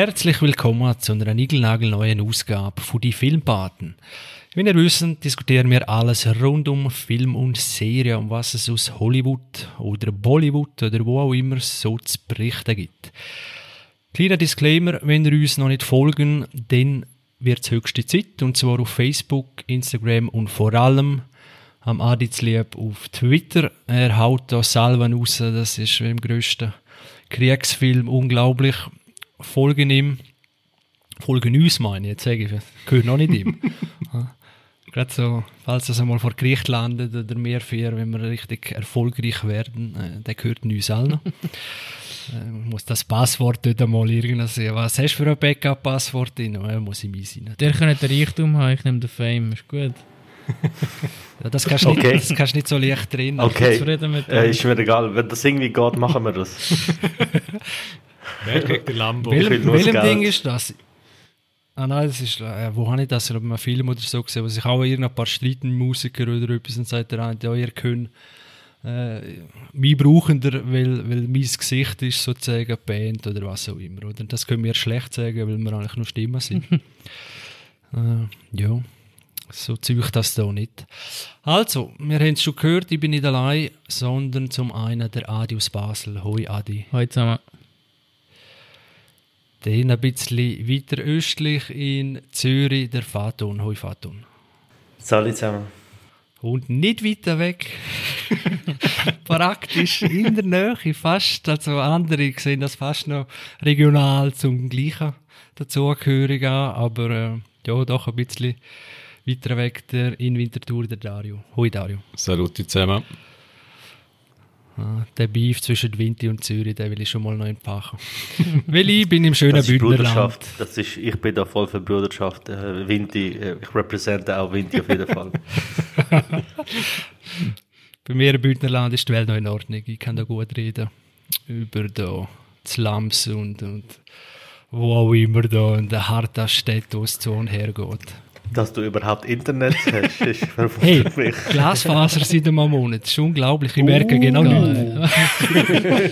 Herzlich willkommen zu einer niegelnagelneuen Ausgabe von die Filmpaten. Wie ihr wisst, diskutieren wir alles rund um Film und Serie, um was es aus Hollywood oder Bollywood oder wo auch immer so zu berichten gibt. Kleiner Disclaimer, wenn ihr uns noch nicht folgen, dann wird es höchste Zeit, und zwar auf Facebook, Instagram und vor allem am Adizlieb auf Twitter. Er haut da Salven raus, das ist wie im grössten Kriegsfilm unglaublich. Folgen ihm, folgen uns meine ich, jetzt sage ich, gehört noch nicht ihm. Gerade so, falls es einmal vor Gericht landet oder mehr für, wenn wir richtig erfolgreich werden, äh, der gehört uns allen. äh, muss das Passwort dort einmal irgendwie sehen. Was hast du für ein Backup-Passwort drin? Ja, muss ich meins rein. Der kann den Reichtum haben, ich nehme den Fame, ist gut. ja, das, kannst okay. nicht, das kannst du nicht so leicht drin. Okay, äh, ist mir egal. Wenn das irgendwie geht, machen wir das. Wer kriegt den Lambo? Welchem, welchem Ding ist das? Ah nein, das ist, äh, wo habe ich das? Ich habe einen Film oder so gesehen, wo sich auch irgendein paar Streitenmusiker oder etwas und sagt, der eine, ja, ihr könnt äh, mich brauchen, weil, weil mein Gesicht ist sozusagen Band oder was auch immer. Oder? Das können wir schlecht sagen, weil wir eigentlich nur Stimmen sind. äh, ja, so ziehe das da nicht. Also, wir haben es schon gehört, ich bin nicht allein, sondern zum einen der Adi aus Basel. Hoi Adi. Hoi zusammen. Dann ein bisschen weiter östlich in Zürich der Faton. Hoi Faton. Salut zusammen. Und nicht weiter weg, praktisch in der Nähe, fast, also andere sehen das fast noch regional zum gleichen dazugehörig an, aber äh, ja, doch ein bisschen weiter weg der in Winterthur, der Dario. Hoi Dario. Salut zusammen. Ah, der Beef zwischen Winti und Zürich, den will ich schon mal noch entfachen. Weil ich bin im schönen Bündnerland. Das ist, ich bin da voll für Bruderschaft. Äh, Winti, äh, ich repräsentiere auch Winti auf jeden Fall. Bei mir im Bündnerland ist die Welt noch in Ordnung. Ich kann da gut reden über da Slums und, und wo auch immer da in der harten Städte, wo es zu und her geht. Dass du überhaupt Internet hast, ist Hey, Glasfaser seit einem Monat. Das ist unglaublich. Ich merke uh, genau nichts.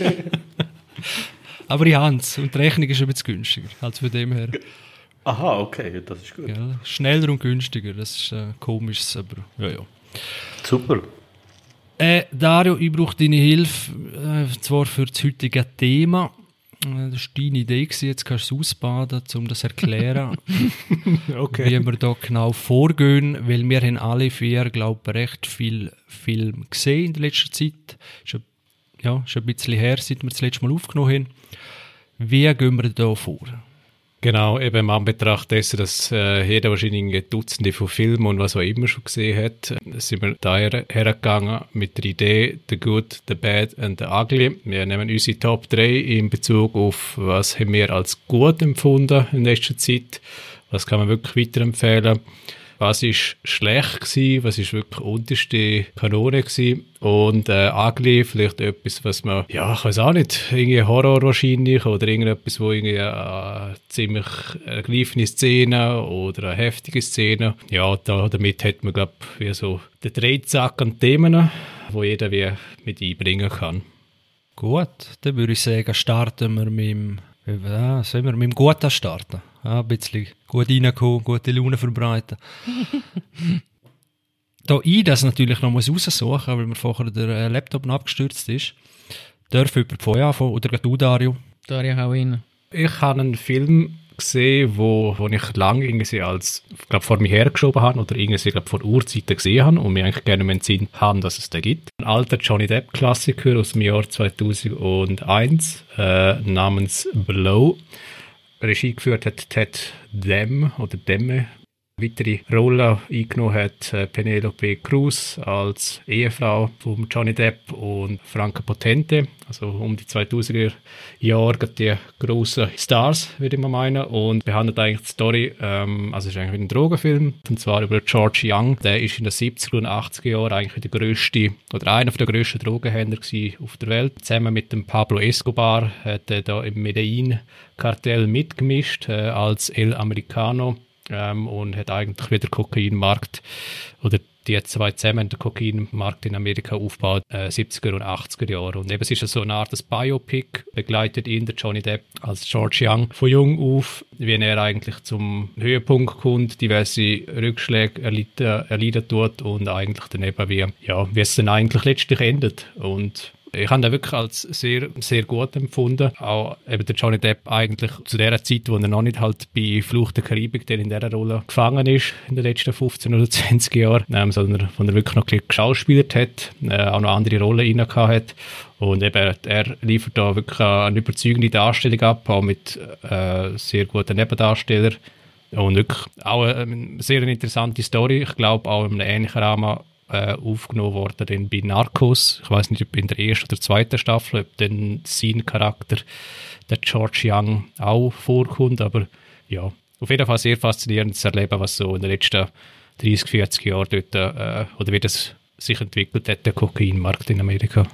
Aber ich habe es. Und die Rechnung ist ein bisschen günstiger. Also von dem her. Aha, okay. Das ist gut. Ja, schneller und günstiger. Das ist äh, komisch, aber ja, ja. Super. Äh, Dario, ich brauche deine Hilfe. Äh, zwar für das heutige Thema. Das war deine Idee, jetzt kannst du es ausbaden, um das zu erklären, okay. wie wir da genau vorgehen, weil wir haben alle vier, glaube ich, recht viel Film gesehen in der letzten Zeit. Ist ja, ist ein bisschen her, seit wir das letzte Mal aufgenommen haben. Wie gehen wir da vor? Genau, eben im Anbetracht dessen, dass äh, jeder wahrscheinlich Dutzende von Filmen und was auch immer schon gesehen hat, sind wir da hergegangen mit der Idee The Good, The Bad and The Ugly. Wir nehmen unsere Top 3 in Bezug auf, was haben wir als gut empfunden in letzter Zeit, was kann man wirklich weiterempfehlen was ist schlecht gewesen, was ist wirklich unterste Kanone gewesen und äh, Ugly, vielleicht etwas, was man, ja, ich weiß auch nicht, irgendwie Horror wahrscheinlich oder irgendetwas, wo irgendwie eine äh, ziemlich ergreifende Szene oder eine heftige Szene, ja, da, damit hat man, glaube ich, so den Drehzack an Themen, wo jeder wie mit einbringen kann. Gut, dann würde ich sagen, starten wir mit dem, ja, sollen wir mit dem Guten starten? Ja, ein bisschen gut reinkommen, gute Laune verbreiten. da ich das natürlich noch muss raussuchen, weil mir vorher der äh, Laptop noch abgestürzt ist, darf jemand von euch anfangen, oder du, Dario? Dario, hau rein. Ich habe einen Film gesehen, wo, wo ich lange irgendwie als, glaub, vor mir hergeschoben habe oder irgendwie glaub, vor Urzeiten gesehen habe und mir eigentlich gerne im Sinn haben, dass es da gibt. Ein alter Johnny Depp Klassiker aus dem Jahr 2001 äh, namens Blow. Regie geführt hat Ted Dem oder Demme. Weitere Rolle eingenommen hat äh, Penelope Cruz als Ehefrau von Johnny Depp und Franca Potente, also um die 2000er Jahre die grossen Stars, würde ich mal meinen, und behandelt eigentlich die Story, ähm, also es ist eigentlich ein Drogenfilm, und zwar über George Young, der ist in den 70er und 80er Jahren eigentlich der grösste oder einer der grössten Drogenhändler auf der Welt. Zusammen mit dem Pablo Escobar hat er da im Medellin-Kartell mitgemischt äh, als El Americano ähm, und hat eigentlich wieder Kokainmarkt oder die zwei zusammen den Kokainmarkt in Amerika aufgebaut, äh, 70er und 80er Jahre. Und eben es ist so eine Art des Biopic, begleitet ihn der Johnny Depp als George Young von jung auf, wie er eigentlich zum Höhepunkt kommt, diverse Rückschläge erleiden, erleiden tut und eigentlich dann eben wie, ja, wie es dann eigentlich letztlich endet. Und ich habe den wirklich als sehr, sehr gut empfunden. Auch eben der Johnny Depp eigentlich zu der Zeit, wo er noch nicht halt bei Flucht der Karibik der in dieser Rolle gefangen ist, in den letzten 15 oder 20 Jahren, ähm, sondern wo er wirklich noch geschauspielert hat, äh, auch noch andere Rollen rein hat. Und eben, er liefert da wirklich eine überzeugende Darstellung ab, auch mit äh, sehr guten Nebendarstellern. Und wirklich auch eine sehr interessante Story. Ich glaube, auch in einem ähnlichen Rahmen äh, aufgenommen worden dann bei Narcos. Ich weiß nicht, ob in der ersten oder zweiten Staffel, ob dann sein Charakter, der George Young, auch vorkommt. Aber ja, auf jeden Fall sehr faszinierend zu erleben, was so in den letzten 30, 40 Jahren dort, äh, oder wie das sich entwickelt hat, der Kokainmarkt in Amerika.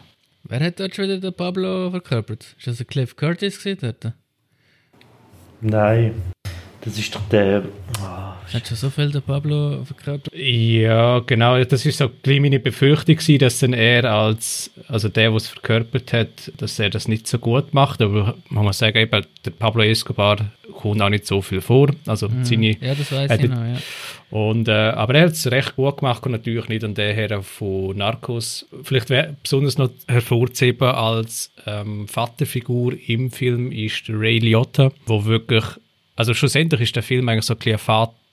Wer hat dort schon wieder den Pablo verkörpert? Ist das Cliff Curtis gewesen dort? Nein, das ist doch der. Oh, hat schon so viel der Pablo verkörpert? Ja, genau. Das ist so meine Befürchtung gewesen, dass dann er als, also der, der es verkörpert hat, dass er das nicht so gut macht. Aber man muss sagen, eben, der Pablo Escobar kommt auch nicht so viel vor. Also Mhm. seine, Ja, das weiß äh, ich noch, ja. und, äh, aber er hat es recht gut gemacht und natürlich nicht an der her von Narcos. Vielleicht besonders noch hervorzuheben als ähm, Vaterfigur im Film ist Ray Liotta, wo wirklich, also schlussendlich ist der Film eigentlich so ein bisschen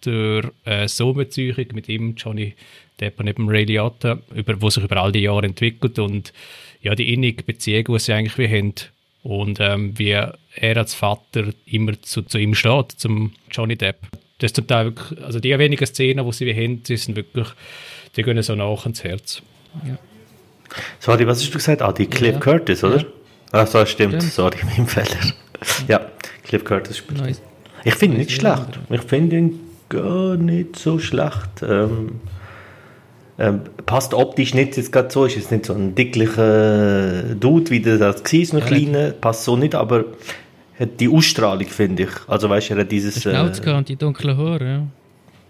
eine Vater-Sohn-Beziehung mit ihm, Johnny Depp und eben Ray Liotta, über, wo sich über all die Jahre entwickelt und ja, die innige Beziehung, die sie eigentlich wie haben und ähm, wie er als Vater immer zu, zu ihm steht, zum Johnny Depp. Das ist zum Teil wirklich, also die wenigen Szenen, die sie wie haben, die sind wirklich, die gehen so nach ins Herz. Sorry, was hast du gesagt? Ah, die Cliff Ja. Curtis, oder? Ja. Ah, so, stimmt. Stimmt. Sorry, mein Fehler. ja, Cliff Curtis spielt. Neues. Ich finde ihn nicht schlecht. Ich finde ihn gar nicht so schlecht. Ähm, ähm, passt optisch nicht jetzt gerade so. Ist jetzt nicht so ein dicklicher Dude, wie der das war, so ein Ja, kleiner. Passt so nicht, aber hat die Ausstrahlung, finde ich. Also weißt du, er hat dieses... Der Schnauz gehabt und die dunklen Haare, ja.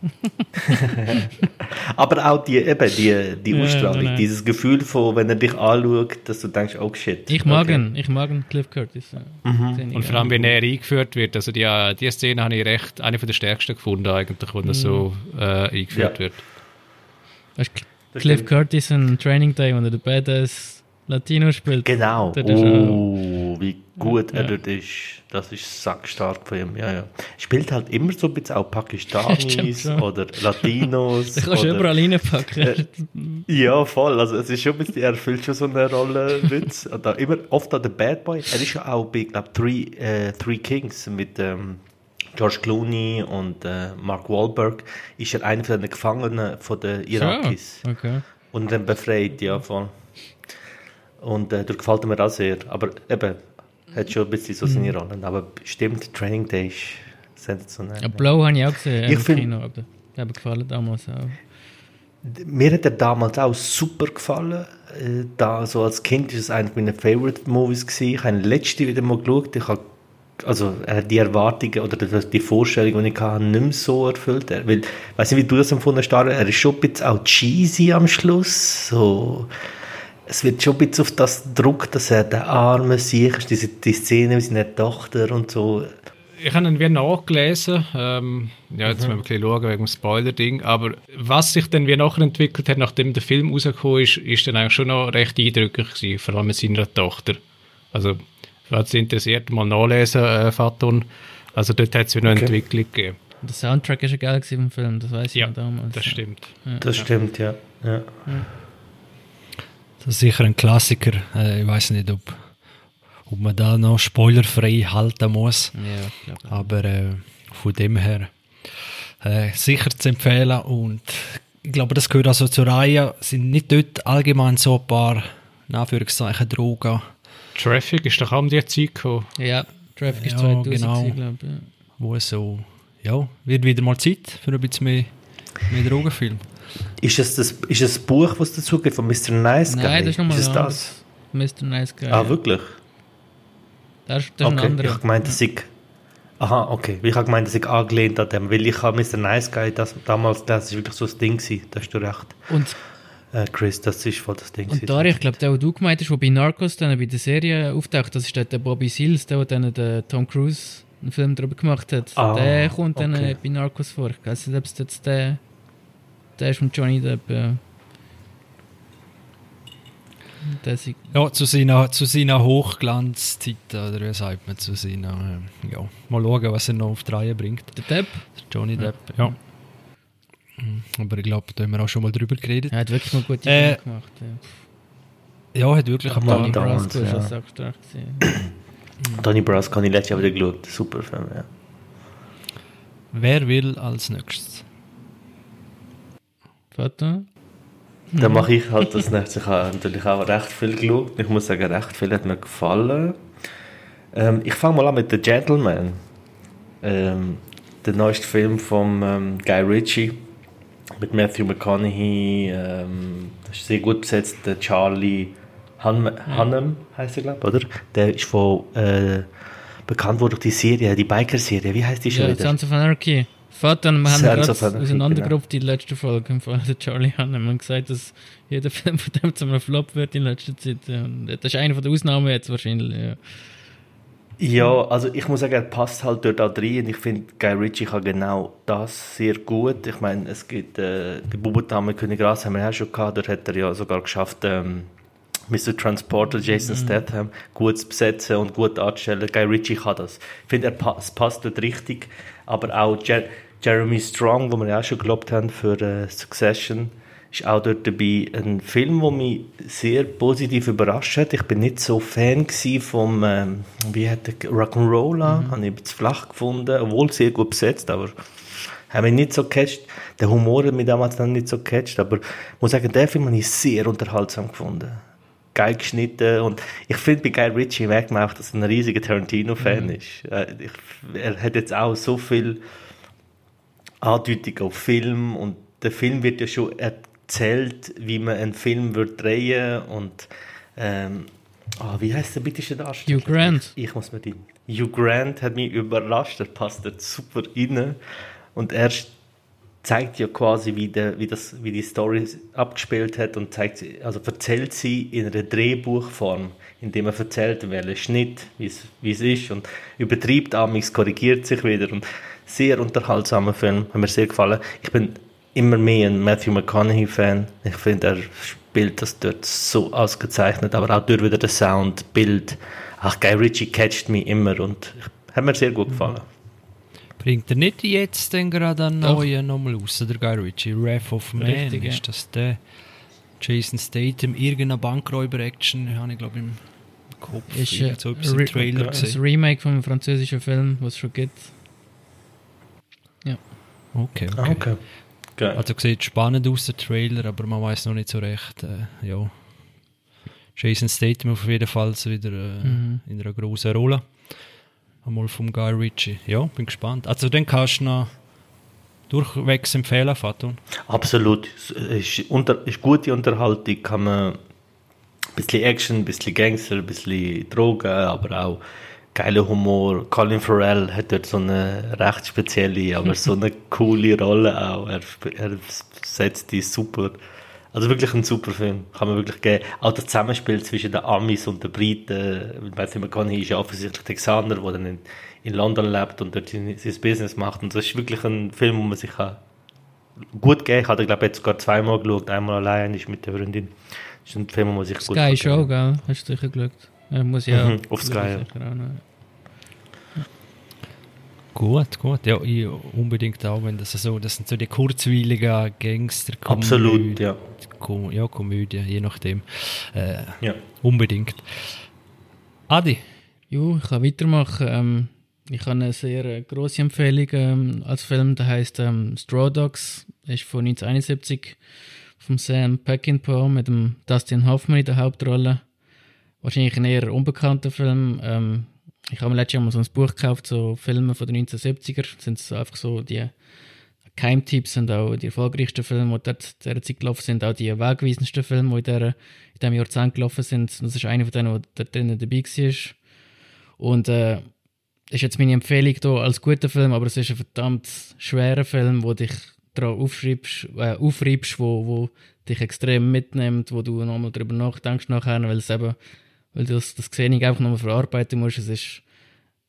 aber auch die, eben, die, die Ja, Ausstrahlung, nein, nein. dieses Gefühl von, wenn er dich anschaut, dass du denkst, oh shit. Ich mag okay. ihn, ich mag ihn, Cliff Curtis. Ja. Mhm. Und vor allem, wenn er eingeführt wird, also die, die Szene habe ich recht, eine von der stärksten gefunden eigentlich, wo das so äh, eingeführt Ja. wird. Weißt, Cliff. Curtis in Training Day, wo er den Badass Latino spielt. Genau. Oh, wie gut er Ja. dort ist. Das ist sackstark von ihm. Ja, ja. Spielt halt immer so ein bisschen auch Pakistanis oder Latinos. Den kannst du überall reinpacken. Äh, Ja, voll. Also es ist schon ein bisschen, er erfüllt schon so eine Rolle. Da immer oft an der Bad Boy. Er ist ja auch bei, glaube Three, äh, Three Kings mit ähm, George Clooney und äh, Mark Wahlberg. Ist er einer von den Gefangenen von den Irakis. So, okay. Und dann befreit, ja, voll. Und äh, dort gefällt mir das sehr. Aber eben, hat schon ein bisschen so seine Rollen. Aber stimmt, Training Day ist sensationell. Ja, Blow habe ich auch gesehen Ich im find- Kino. Aber der hat mir gefallen damals auch. Mir hat er damals auch super gefallen. Äh, Da, so als Kind war es einer meiner Favorite Movies. Gewesen. Ich habe ihn letzte wieder mal geschaut. Ich habe, also, er die Erwartungen oder die Vorstellung, die ich hatte, nicht mehr so erfüllt. Er, weil, ich weiß nicht, wie du das empfunden hast, er ist schon ein bisschen auch cheesy am Schluss. So, es wird schon ein bisschen auf das Druck, dass er der arme Sieg ist, diese, die Szene mit seiner Tochter und so. Ich habe ihn wie nachgelesen. Ähm, ja, jetzt müssen wir ein bisschen schauen wegen dem Spoiler-Ding. Aber was sich dann wie nachher entwickelt hat, nachdem der Film rausgekommen ist, ist dann eigentlich schon noch recht eindrücklich gewesen, vor allem mit seiner Tochter. Also, falls es interessiert, mal nachlesen, äh, Faton. Also dort hat es wieder noch eine Okay. Entwicklung gegeben. Der Soundtrack ist ja geil im Film, das weiß ich Ja, damals. Das stimmt. Das stimmt, ja. ja. Das ist sicher ein Klassiker. Äh, ich weiß nicht, ob, ob man da noch spoilerfrei halten muss. Ja. Aber äh, von dem her äh, sicher zu empfehlen. Und ich glaube, das gehört also zur Reihe. Sind nicht dort allgemein so ein paar, in Anführungszeichen, Drogen, Traffic ist doch auch um die Zeit gekommen. Ja, Traffic ist Ja, 2000 genau. glaube ich. Ja. wo es so, ja, wird wieder mal Zeit für ein bisschen mehr, mehr Drogenfilm. Ist es das, ist es das Buch, was dazu gibt von Mr. Nice Guy? Nein, das ist nochmal ein das? Mr. Nice Guy. Ah, wirklich? Das ist, das ist ein Okay, ich anderer. habe gemeint, das sei... Aha, okay. Ich habe gemeint, dass ich angelehnt an dem, weil ich habe Mr. Nice Guy, das, damals, das ist wirklich so das Ding gewesen, da hast du recht. Und, Äh, Chris, das ist voll das Ding und da, ich glaube, der, den du gemeint hast, der bei Narcos dann bei der Serie auftaucht, das ist der, der Bobby Seals, der, der dann den Tom Cruise einen Film darüber gemacht hat. Ah, der kommt dann okay. äh, bei Narcos vor. Ich weiß nicht, ob es jetzt der, der ist von Johnny Depp. Ja. Der Ja, zu seiner, zu seiner Hochglanzzeit, oder wie sagt man, zu seiner, äh, ja, mal schauen, was er noch auf die Reihe bringt. der Depp, Johnny Depp, ja. Mhm, Aber ich glaube, da haben wir auch schon mal drüber geredet. er hat wirklich mal gute Äh, Filme gemacht. Ja. Ja, hat wirklich ein Ja, paar. Donnie Brasco ist ja. auch sackstark gewesen. Donnie Brasco habe ich letztes Jahr wieder geschaut. Super Film, ja. Wer will als nächstes? Vater? Dann mache ich halt das nächste. Ich habe natürlich auch recht viel geschaut. Ich muss sagen, recht viel hat mir gefallen. Ähm, ich fange mal an mit The Gentleman. Ähm, der neueste Film von ähm, Guy Ritchie mit Matthew McConaughey. Ähm, das ist sehr gut besetzt. Der Charlie Han Hunnam heißt er, glaube ich, oder? Der ist von äh, bekannt wurde durch die Serie, die Biker-Serie. Wie heißt die schon Ja, wieder? Sons of Anarchy. Vater, wir haben gerade auseinandergerupft die letzte Folge der Charlie. Wir haben gesagt, dass jeder Film von dem zu einem Flop wird in letzter Zeit. Und das ist eine von der Ausnahmen jetzt wahrscheinlich. Ja. Ja, also ich muss sagen, er passt halt dort auch rein und ich finde, Guy Ritchie kann genau das sehr gut. Ich meine, es gibt äh, die Bubendame König Gras haben wir ja schon gehabt, dort hat er ja sogar geschafft, ähm, Mr. Transporter Jason Statham gut zu besetzen und gut anzustellen. Guy Ritchie kann das. Ich finde, er pa es passt dort richtig, aber auch Jer Jeremy Strong, wo wir ja auch schon gelobt haben für äh, Succession, ist auch dort dabei. Ein Film, der mich sehr positiv überrascht hat. Ich bin nicht so Fan vom, ähm, wie hat Rock'n'Roller, mhm. habe ich zu flach gefunden, obwohl sehr gut besetzt, aber habe mich nicht so gecatcht. Der Humor hat mich damals dann nicht so gecatcht, aber ich muss sagen, den Film habe ich sehr unterhaltsam gefunden. Geil geschnitten und ich finde bei Guy Ritchie merkt man auch, dass er ein riesiger Tarantino-Fan ist. Äh, ich, er hat jetzt auch so viel Andeutung auf Film und der Film wird ja schon erzählt, wie man einen Film wird drehen und ähm, ah, wie heißt der britische Darsteller? Hugh Grant. Ich muss mit ihm. Hugh Grant hat mich überrascht, er passt dort super rein und er zeigt ja quasi, wie, der, wie, das, wie die Story abgespielt hat und zeigt, sie- also erzählt sie in einer Drehbuchform, indem er erzählt, welcher Schnitt, wie es, ist und übertreibt amigs, korrigiert sich wieder und sehr unterhaltsamer Film, hat mir sehr gefallen. Ich bin immer mehr ein Matthew McConaughey-Fan. Ich finde, er spielt das dort so ausgezeichnet, aber auch durch wieder der Sound, Bild. Ach, Guy Ritchie catcht mich immer und hat mir sehr gut gefallen. Bringt er nicht jetzt denn gerade einen Doch. neuen nochmal raus, der Guy Ritchie? Wrath of Man, Richtig, ja. ist das der? Jason Statham, irgendeine Bankräuber-Action, habe ich glaube im Kopf. Ist äh, Irgend so etwas im Re- Trailer das gesehen. Remake vom französischen Film, was es schon gibt. Okay, Ah, okay. okay. Geil. Also sieht spannend aus, der Trailer, aber man weiß noch nicht so recht, äh, ja. Jason Statham auf jeden Fall so wieder äh, Mhm. in einer grossen Rolle. Einmal vom Guy Ritchie. Ja, bin gespannt. Also den kannst du noch durchwegs empfehlen, Faton. Absolut. Ist, unter, ist gute Unterhaltung, kann man ein bisschen Action, ein bisschen Gangster, ein bisschen Drogen, aber auch geiler Humor. Colin Farrell hat dort so eine recht spezielle, aber so eine coole Rolle auch. Er, er setzt die super. Also wirklich ein super Film, kann man wirklich geben. Auch das Zusammenspiel zwischen den Amis und den Briten. Matthew McConaughey ist ja offensichtlich Texaner, der dann in, in London lebt und dort sein, sein Business macht. Und das ist wirklich ein Film, wo man sich kann gut geben kann. Ich habe, glaube jetzt sogar zweimal geschaut. Einmal allein ist mit der Freundin. Das ist ein Film, wo man sich gut Sky kann Show, gell? Hast du sicher geschaut? Ja, muss ja Mhm, auf Sky, ja. Gut, gut. Ja, ich unbedingt auch, wenn das so, das sind so die kurzweiligen gangster Absolut, ja. Kom ja, Komödie, je nachdem. Äh, ja. unbedingt. Adi, Jo, ich kann weitermachen. Ähm, ich habe eine sehr äh, grosse Empfehlung ähm, als Film, der heißt ähm, Straw Dogs. Er ist von 1971 von Sam Peckinpah mit dem Dustin Hoffman in der Hauptrolle. Wahrscheinlich ein eher unbekannter Film. Ähm, ich habe mir letztes Jahr mal so ein Buch gekauft, so Filme von den 1970er. Das sind so einfach so die Keimtipps und auch die erfolgreichsten Filme, die dort in dieser Zeit gelaufen sind, auch die wegweisendsten Filme, die in, diesem Jahrzehnt gelaufen sind. Das ist einer von denen, der dort drinnen dabei war. Und äh, ist jetzt meine Empfehlung hier als guter Film, aber es ist ein verdammt schwerer Film, wo dich daran aufschreibst, äh, aufreibst, wo, wo dich extrem mitnimmt, wo du nochmal darüber nachdenkst nachher, weil es eben, weil du das, das Gesehen einfach nochmal verarbeiten musst. Es ist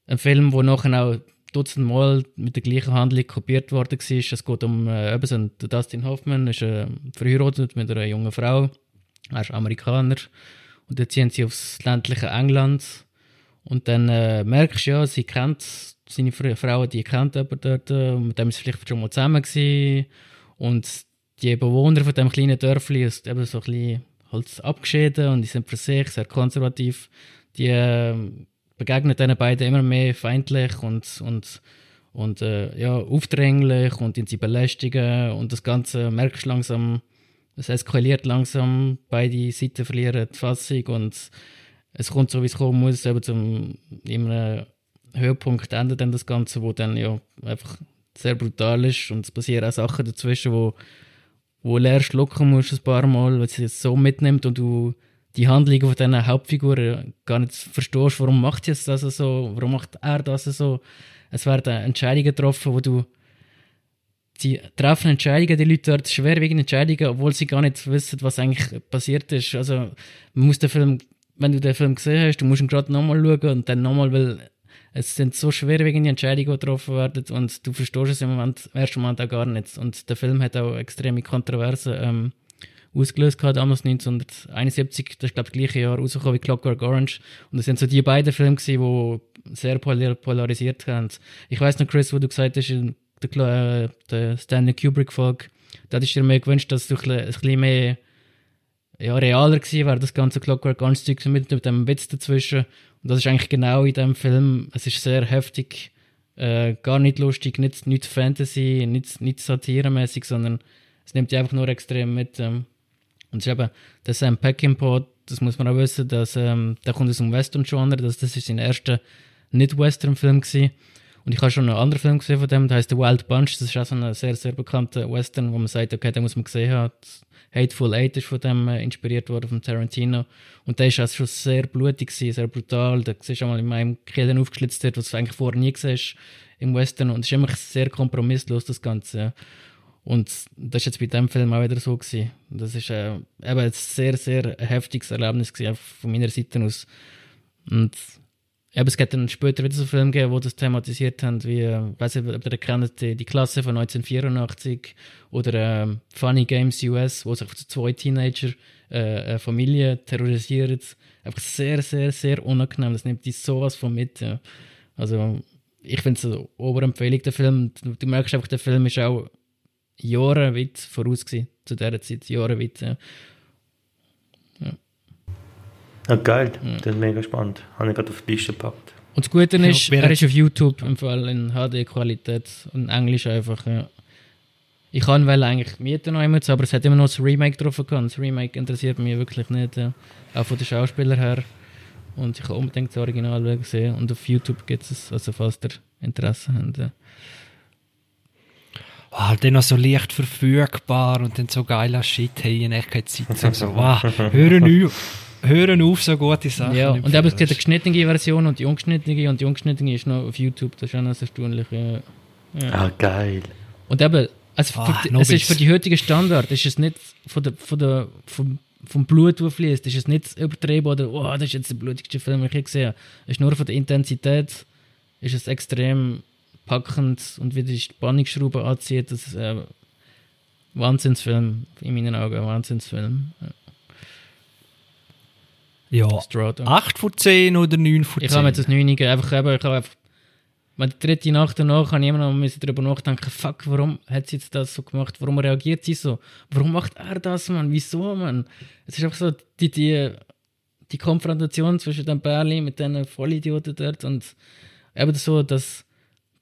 ein Film, wo nachher auch Dutzend Mal mit der gleichen Handlung kopiert worden war. Es geht um äh, eben Dustin Hoffman, ist äh, verheiratet mit einer jungen Frau. Er ist Amerikaner. Und dann ziehen sie aufs ländliche England. Und dann äh, merkst du ja, sie kennt seine Frau, die kennt jemanden dort. Äh, mit dem ist vielleicht schon mal zusammen gewesen. Und die Bewohner von dem kleinen Dörfli ist eben so ein bisschen halt abgeschieden und die sind für sich sehr konservativ. Die äh, begegnen diesen beiden immer mehr feindlich und, und, und äh, ja, aufdringlich und ihn sie belästigen und das Ganze merkst du langsam, es eskaliert langsam, beide Seiten verlieren die Fassung und es kommt so, wie es kommen muss, eben zum immer Höhepunkt endet dann das Ganze, wo dann ja einfach sehr brutal ist und es passieren auch Sachen dazwischen, wo wo leer schlucken musst ein paar Mal, weil sie es so mitnimmt und du die Handlungen von diesen Hauptfiguren gar nicht verstehst, warum macht jetzt das so, warum macht er das so. Es werden Entscheidungen getroffen, wo du sie treffen Entscheidungen, die Leute dort schwerwiegende Entscheidungen, obwohl sie gar nicht wissen, was eigentlich passiert ist. Also man muss den Film, wenn du den Film gesehen hast, du musst ihn gerade nochmal schauen und dann nochmal, weil es sind so schwerwiegende Entscheidungen, die getroffen werden und du verstehst es im, Moment, ersten Moment auch gar nicht. Und der Film hat auch extreme Kontroversen ähm, ausgelöst gehabt, damals 1971, das ist glaube ich das gleiche Jahr rausgekommen wie Clockwork Orange. Und das sind so die beiden Filme gewesen, die sehr polarisiert haben. Ich weiß noch, Chris, wo du gesagt hast, in der, äh, der Stanley Kubrick-Folge, da hättest du dir mehr gewünscht, dass du ein bisschen mehr ja, realer gewesen wäre, das ganze Clockwork Orange mit, mit dem Witz dazwischen. Und das ist eigentlich genau in dem Film. Es ist sehr heftig, äh, gar nicht lustig, nicht, nicht Fantasy, nicht, nicht satiremäßig, sondern es nimmt dich einfach nur extrem mit. Ähm. Und es ist eben der Sam Peckinpah, das muss man auch wissen, dass, ähm, der kommt aus dem Western-Genre, das, das ist sein erster Nicht-Western-Film gewesen. Und ich habe schon einen anderen Film gesehen von dem, der heißt The Wild Bunch. Das ist auch so ein sehr, sehr bekannter Western, wo man sagt, okay, den muss man gesehen haben. Hateful Eight ist von dem äh, inspiriert worden, von Tarantino. Und der ist auch schon sehr blutig gewesen, sehr brutal. Da siehst du einmal in meinem Kehle aufgeschlitzt was du eigentlich vorher nie gesehen hast im Western. Und es ist immer sehr kompromisslos, das Ganze. Und das ist jetzt bei dem Film auch wieder so gewesen. Das ist äh, eben ein sehr, sehr heftiges Erlebnis gewesen, von meiner Seite aus. Und Eben, es gibt dann später wieder so Filme gegeben, die das thematisiert haben, wie, äh, weiß nicht, ob ihr kennt, die, die Klasse von 1984 oder äh, Funny Games US, wo sich zwei Teenager äh, eine Familie terrorisieren. Einfach sehr, sehr, sehr unangenehm. Das nimmt die sowas von mit. Ja. Also, ich finde es eine Oberempfehlung, der Film. Du, du, merkst einfach, der Film ist auch Jahre weit voraus gewesen, zu dieser Zeit, Jahre weit. Ja. Ja, geil, ja. das ist mega spannend. Habe ich gerade auf die Liste gepackt. Und das Gute ist, ja, er ist auf YouTube im Fall in HD-Qualität und Englisch einfach. Ja. Ich kann weil eigentlich mieten noch immer, aber es hat immer noch das Remake drauf gehabt. Das Remake interessiert mich wirklich nicht, ja. auch von den Schauspielern her. Und ich habe unbedingt das Original gesehen. Und auf YouTube gibt es, also falls ihr Interesse habt. Ja. Oh, dann noch so leicht verfügbar und dann so geiler Shit, hey, in echt keine Zeit. So, wow, hören auf hören auf, so gute Sachen. Ja, und eben, es gibt eine geschnittene Version und die ungeschnittene und die ungeschnittene ist noch auf YouTube, das ist auch noch erstaunlich. Ja. ja. Ah, geil. Und eben, also ah, die, es ist für die heutigen Standard, ist es nicht von der, von der, vom, vom Blut, das fließt, ist es nicht übertrieben oder, oh, das ist jetzt der blutigste Film, den ich je gesehen habe. Es ist nur von der Intensität, ist es extrem packend und wie die Spannungsschraube anzieht, das ist ein Wahnsinnsfilm, in meinen Augen, ein Wahnsinnsfilm. Ja. Ja, Strata. 8 von 10 oder 9 von 10? Ich habe jetzt das 9 gegeben. Einfach, eben, ich habe einfach, wenn die dritte Nacht danach habe ich immer noch darüber nachdenken, fuck, warum hat sie jetzt das so gemacht? Warum reagiert sie so? Warum macht er das, man? Wieso, man? Es ist einfach so, die, die, die Konfrontation zwischen dem Berlin mit diesen Vollidioten dort und eben so, dass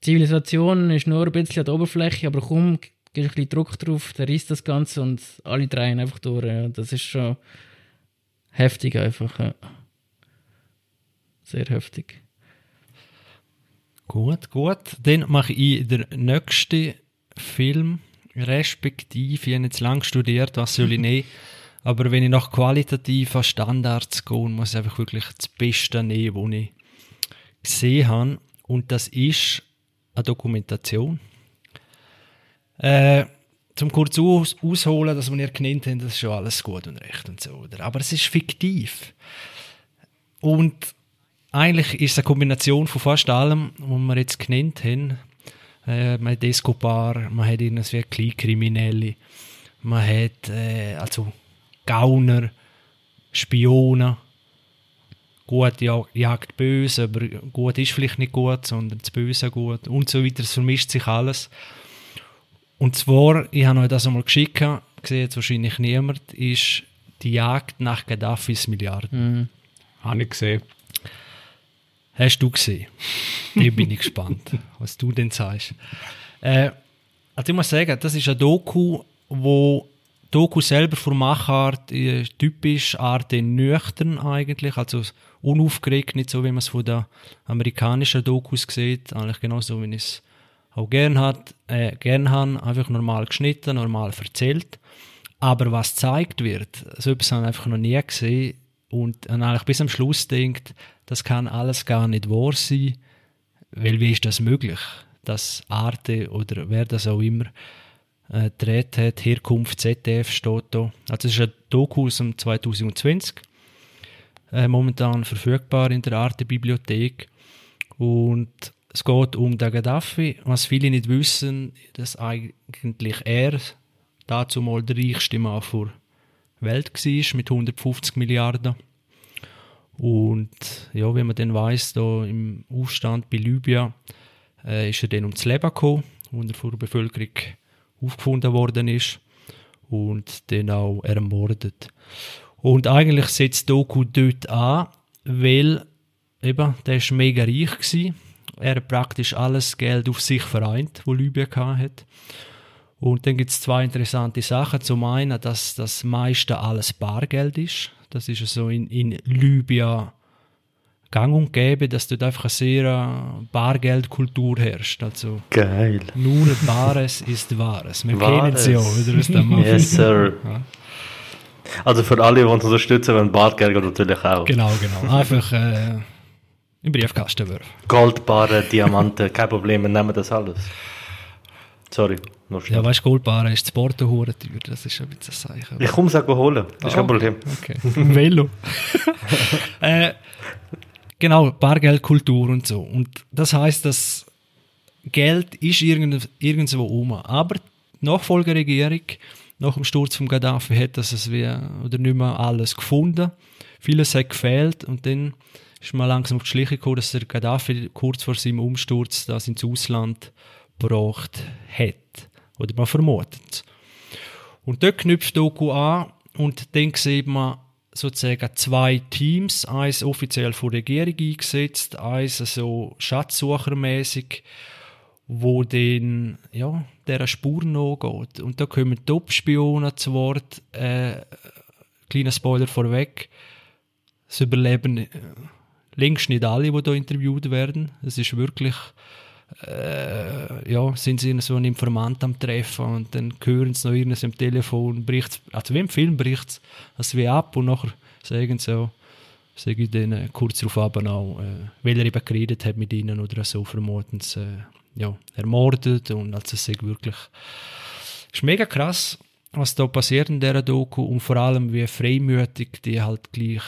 Zivilisation ist nur ein bisschen an der Oberfläche, aber kaum gibt ein bisschen Druck drauf, der reißt das Ganze und alle drehen einfach durch. Ja. Das ist schon heftig einfach. Ja. Sehr heftig. Gut, gut. Dann mache ich den nächsten Film, respektive, ich habe jetzt lange studiert, was soll ich nehmen. Aber wenn ich nach qualitativen Standards gehe, muss ich einfach wirklich das Beste nehmen, was ich gesehen habe. und das ist eine Dokumentation. Äh, zum kurz aus ausholen, das, was ihr genannt habt, das ist schon alles gut und recht und so. Oder? Aber es ist fiktiv. Und eigentlich ist es eine Kombination von fast allem, was wir jetzt genannt haben. Äh, man hat Escobar, man hat irgendwie Kleinkriminelle, man hat äh, also Gauner, Spione, gut jagt böse, aber gut ist vielleicht nicht gut, sondern das Böse gut und so weiter. Es vermischt sich alles. Und zwar, ich habe euch das einmal geschickt, gesehen jetzt wahrscheinlich niemand, ist die Jagd nach Gaddafis Milliarden. Mhm. Habe ich gesehen. Hast du gesehen? da bin ich gespannt, was du denn sagst. Äh, also ich muss sagen, das ist ein Doku, wo Doku selber von Machart äh, typisch Art nüchtern eigentlich, also unaufgeregt, nicht so wie man es von den amerikanischen Dokus sieht, eigentlich genauso wie ich es auch gern hat, äh, gern habe, einfach normal geschnitten, normal erzählt. Aber was gezeigt wird, so etwas habe ich einfach noch nie gesehen und dann eigentlich bis am Schluss denkt, das kann alles gar nicht wahr sein, weil wie ist das möglich, dass Arte oder wer das auch immer äh, gedreht hat. Herkunft ZDF steht da. Also es ist ein Doku aus dem 2020, äh, momentan verfügbar in der Arte-Bibliothek. Und es geht um den Gaddafi. Was viele nicht wissen, dass eigentlich er dazu mal der reichste Mann der Welt war, mit 150 Milliarden. Und ja, wie man dann weiß, da im Aufstand bei Libyen äh, ist er dann ums Leben gekommen, wo er von der Bevölkerung aufgefunden worden ist und dann auch ermordet. Und eigentlich setzt Doku dort an, weil eben, der ist mega reich gewesen. Er hat praktisch alles Geld auf sich vereint, wo Libyen hat. Und dann gibt es zwei interessante Sachen. Zum einen, dass das meiste alles Bargeld ist. Das ist so in, in Libyen gang und gäbe, dass dort einfach eine sehr äh, Bargeldkultur herrscht. Also Geil. Nur Bares ist Wahres. Wir kennen es ja, oder? Macht. Yes, sir. Ja. Also für alle, die uns unterstützen, wenn Bargeld natürlich auch. Genau, genau. Einfach äh, im Briefkasten werfen. Goldbarren, Diamanten, kein Problem, wir nehmen das alles. Sorry, nur schnell. Ja, weißt du, Goldbarren ist das Porto teuer, das ist ein bisschen ein Zeichen. Ich komme es auch holen, das ist kein Problem. Okay, Velo. äh, Genau, Bargeldkultur und so. Und das heißt, dass Geld ist irgend, irgendwo um. Aber die Nachfolgeregierung nach dem Sturz von Gaddafi hat das es wie, oder nicht mehr alles gefunden. Vieles hat gefehlt und dann ist man langsam auf die Schliche gekommen, dass der Gaddafi kurz vor seinem Umsturz das ins Ausland gebracht hat. Oder man vermutet Und dort knüpft Doku an und dann sieht man, sozusagen zwei Teams, eins offiziell von der Regierung eingesetzt, eins so schatzsuchermäßig, wo den ja der Spur nachgeht. Und da kommen Top-Spione zu Wort. Äh, kleiner Spoiler vorweg: Es überleben äh, längst nicht alle, die da interviewt werden. Es ist wirklich äh, ja, sind sie so einen Informant am Treffen und dann hören sie noch irgendwas am Telefon, bricht also wie im Film bricht es wie ab und nachher sagen sie so, sage ich dann kurz darauf auch, äh, weil er eben geredet hat mit ihnen oder so, vermuten sie, äh, ja, ermordet und also es ist wirklich, ist mega krass, was da passiert in dieser Doku und vor allem wie freimütig die halt gleich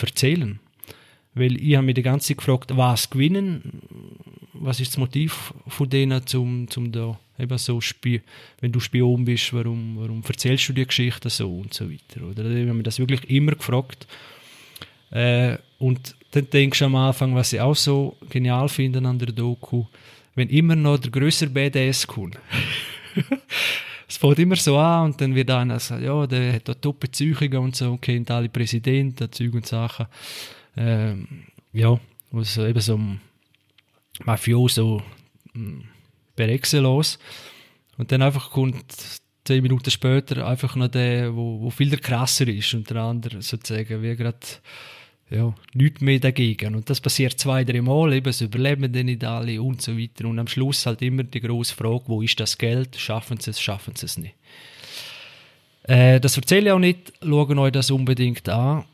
erzählen. Weil ich habe mich die ganze Zeit gefragt, was gewinnen, was ist das Motiv von denen, zum, zum da eben so Spi wenn du Spion bist, warum, warum erzählst du die Geschichte so und so weiter. Oder ich habe mich das wirklich immer gefragt. Äh, und dann denkst du am Anfang, was ich auch so genial finde an der Doku, wenn immer noch der größere BDS kommt. es fängt immer so an und dann wird einer sagen, ja, der hat da Top-Bezeugungen und so und kennt alle Präsidenten, Zeug und Sachen ähm, ja, was eben so ein Mafioso hm, per excellence. Und dann einfach kommt zehn Minuten später einfach noch der, wo, wo viel krasser ist und der andere sozusagen wie gerade ja, nichts mehr dagegen. Und das passiert zwei, drei Mal, eben, es überleben die nicht alle und so weiter. Und am Schluss halt immer die große Frage, wo ist das Geld? Schaffen sie es, schaffen sie es nicht? Äh, das erzähle ich auch nicht, schauen euch das unbedingt an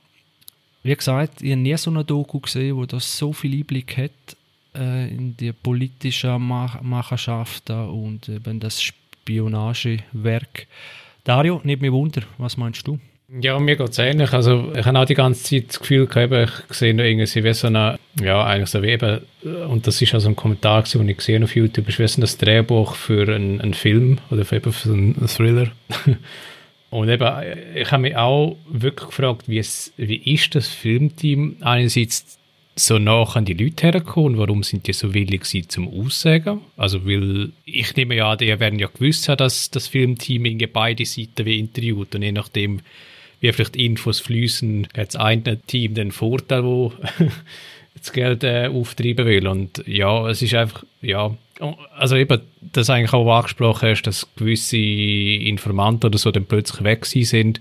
wie gesagt, ich habe nie so eine Doku gesehen, wo das so viel Einblick hat. äh, in die politische Mach Machenschaft und eben das Spionagewerk. Dario, nicht mehr Wunder, was meinst du? Ja, mir geht es ähnlich. Also, ich habe auch die ganze Zeit das Gefühl gehabt, ich sehe noch irgendwie wie so eine, ja, eigentlich so wie eben, und das ist also ein Kommentar, den ich gesehen auf YouTube, ist wie so ein Drehbuch für einen, einen Film oder für, eben für einen Thriller. und eben, ich habe mich auch wirklich gefragt, wie, es, wie ist das Filmteam einerseits so nach an die Leute hergekommen? Warum sind die so willig gewesen zum Aussagen? Also, weil ich nehme ja an, die werden ja gewusst haben, dass das Filmteam in beide Seiten wie interviewt und je nachdem, wie vielleicht Infos fließen, hat das eine Team den Vorteil, wo das Geld äh, auftreiben will. Und ja, es ist einfach, ja, also eben, das eigentlich auch angesprochen hast, dass gewisse Informanten oder so dann plötzlich weg sind.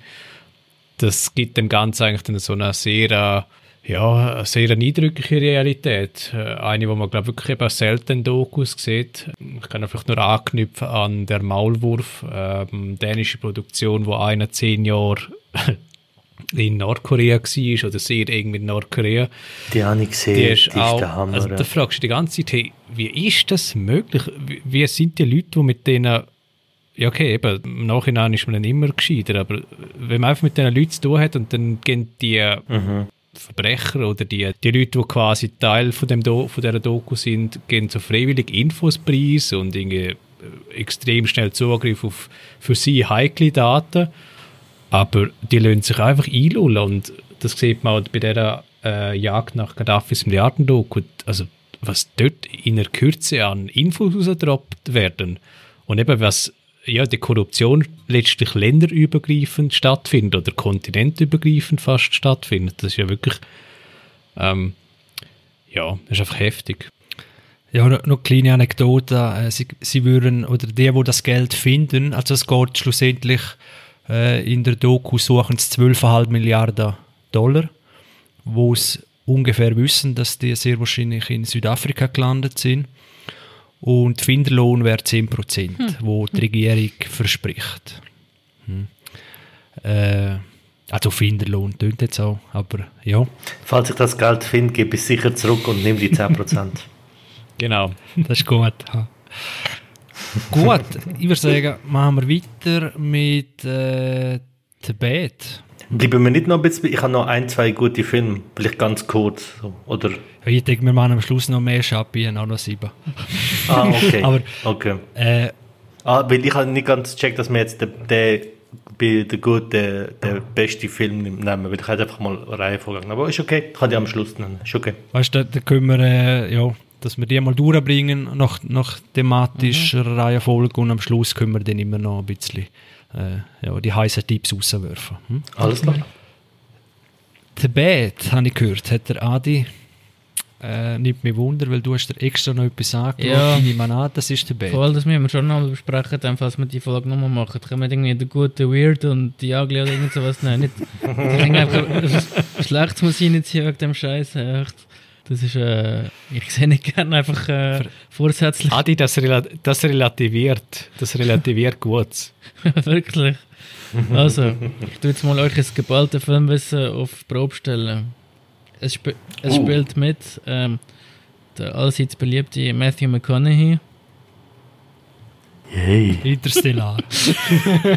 Das gibt dem Ganzen eigentlich dann so eine sehr, ja, eine sehr eindrückliche Realität. Äh, eine, wo man, glaube ich, wirklich eben selten Dokus sieht. Ich kann einfach nur anknüpfen an «Der Maulwurf», ähm, dänische Produktion, wo einer zehn Jahre in Nordkorea war oder sehr eng mit Nordkorea. Die habe ich gesehen, die ist, die ist auch, der Hammer. Also da fragst du die ganze Zeit, hey, wie ist das möglich? Wie, wie sind die Leute, die mit denen ja, okay, eben, im Nachhinein ist man dann immer gescheiter, aber wenn man einfach mit diesen Leuten zu tun hat und dann gehen die mhm. Verbrecher oder die, die Leute, die quasi Teil von, dem Do von dieser Doku sind, gehen so freiwillig Infos preis und irgendwie äh, extrem schnell Zugriff auf für sie heikle Daten aber die lassen sich einfach einlullen und das sieht man auch bei dieser äh, Jagd nach Gaddafis Milliardendoku. Also was dort in der Kürze an Infos rausgetroppt werden und eben was ja, die Korruption letztlich länderübergreifend stattfindet oder kontinentübergreifend fast stattfindet. Das ist ja wirklich, ähm, ja, ist einfach heftig. Ja, noch eine kleine Anekdote. Äh, sie, sie würden, oder die, wo das Geld finden, also es geht schlussendlich äh, in der Doku suchen es 12,5 Milliarden Dollar, wo es ungefähr wissen, dass die sehr wahrscheinlich in Südafrika gelandet sind. Und Finderlohn wäre 10%, hm. wo die Regierung verspricht. Hm. Äh, also Finderlohn tönt jetzt auch, aber ja. Falls ich das Geld finde, gebe ich es sicher zurück und nehme die 10%. genau. Das ist gut. Gut, ich würde sagen, machen wir weiter mit äh, Tibet. Bleiben wir nicht noch ein bisschen, ich habe noch ein, zwei gute Filme, vielleicht ganz kurz, oder? Ich denke, wir machen am Schluss noch mehr Schappi, auch noch sieben. ah, okay. Aber, okay. Äh, ah, weil ich habe nicht ganz gecheckt, dass wir jetzt den, den bei der gute, der beste Film nehmen, weil ich hätte einfach mal eine Reihe vorgegangen. Aber ist okay, kann ich am Schluss nennen. Ist okay. Weißt du, da können wir, äh, ja, dass wir die mal durchbringen nach, nach thematischer mhm. Reihenfolge und am Schluss können wir dann immer noch ein bisschen äh, ja, die heißen Tipps rauswerfen. Hm? Alles klar. Tibet, habe ich gehört, hat der Adi äh, nicht mehr Wunder, weil du hast dir extra noch etwas gesagt. Ja. Ich nehme an, das ist Tibet. Voll, das müssen wir schon noch besprechen, dann, falls wir die Folge nochmal machen. Können wir irgendwie den guten Weird und die Ugly oder irgend sowas? Nein, nicht. einfach, schlecht muss ich nicht hier wegen dem Scheiß. Echt. Das ist, äh, ich sehe nicht gerne einfach äh, vorsätzlich. Adi, das, rela das relativiert. Das relativiert gut. Wirklich. Also, ich tue jetzt mal euch ein geballtes Filmwissen auf Probe stellen. Es, sp es uh. spielt mit ähm, der allseits beliebte Matthew McConaughey. Yay. Interstellar.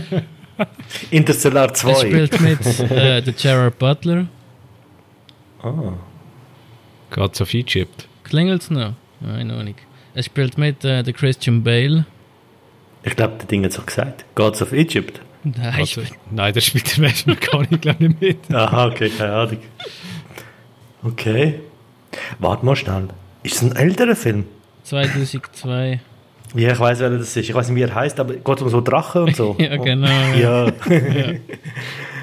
Interstellar 2. Es spielt mit äh, der Gerard Butler. Ah. Gods of Egypt. Klingelt es noch? Nein, noch nicht. Es spielt mit äh, der Christian Bale. Ich glaube, der Ding hat es gesagt. Gods of Egypt. Nein, also, nein, der spielt der Matthew McConaughey, glaube ich, nicht mit. Aha, okay, keine Ahnung. Okay. Warte mal schnell. Ist es ein älterer Film? 2002. Ja, ich weiß, wer das ist. Ich weiß nicht, wie er heißt, aber geht um so Drachen und so. ja, genau. Ja. ja.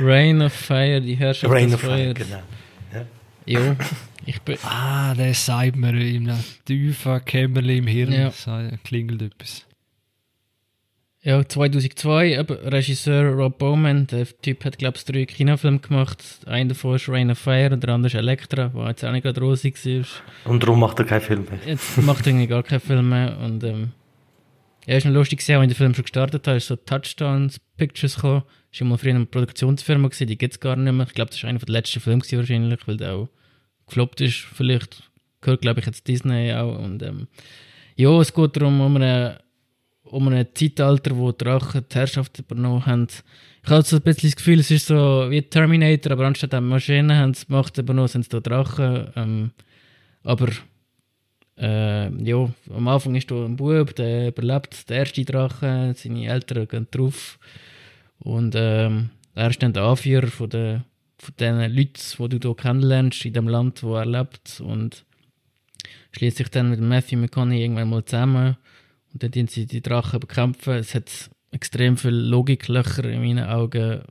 Rain of Fire, die Herrschaft Rain of Fire, genau. Ja. Jo. Ich bin ah, der sagt mir in einem tiefen Kämmerchen im Hirn. Ja. klingelt etwas. Ja, 2002, aber Regisseur Rob Bowman, der Typ hat, glaube ich, drei Kinofilme gemacht. Einer davon ist Rain of Fire und der andere ist Elektra, der jetzt auch nicht gerade rosig war. Und darum macht er keinen Film mehr. Jetzt macht er irgendwie gar keinen Film mehr. Und ähm, ja, ist noch lustig gesehen, als der Film schon gestartet hat, ist so Touchdowns Pictures gekommen. Ist immer früher eine Produktionsfirma gewesen, die gibt es gar nicht mehr. Ich glaube, das ist einer der letzten Filme wahrscheinlich, weil der auch gefloppt ist, vielleicht. gehört, glaube ich, jetzt Disney auch. Und ähm, ja, es geht darum, um ein, um ein Zeitalter, wo Drachen die Herrschaft übernommen haben. Ich habe so ein bisschen das Gefühl, es ist so wie Terminator, aber anstatt an Maschinen haben sie Macht übernommen, sind es da Drachen. Ähm, aber äh, ja, am Anfang ist da ein Bub, der überlebt, der erste Drache, seine Eltern gehen drauf. Und ähm, er ist dann der Anführer von, der, von den Leuten, die du hier kennenlernst, in dem Land, wo er lebt. Und schließt sich dann mit Matthew McConaughey irgendwann mal zusammen. Und dann sie die Drachen bekämpfen. Es hat extrem viele Logiklöcher in meinen Augen.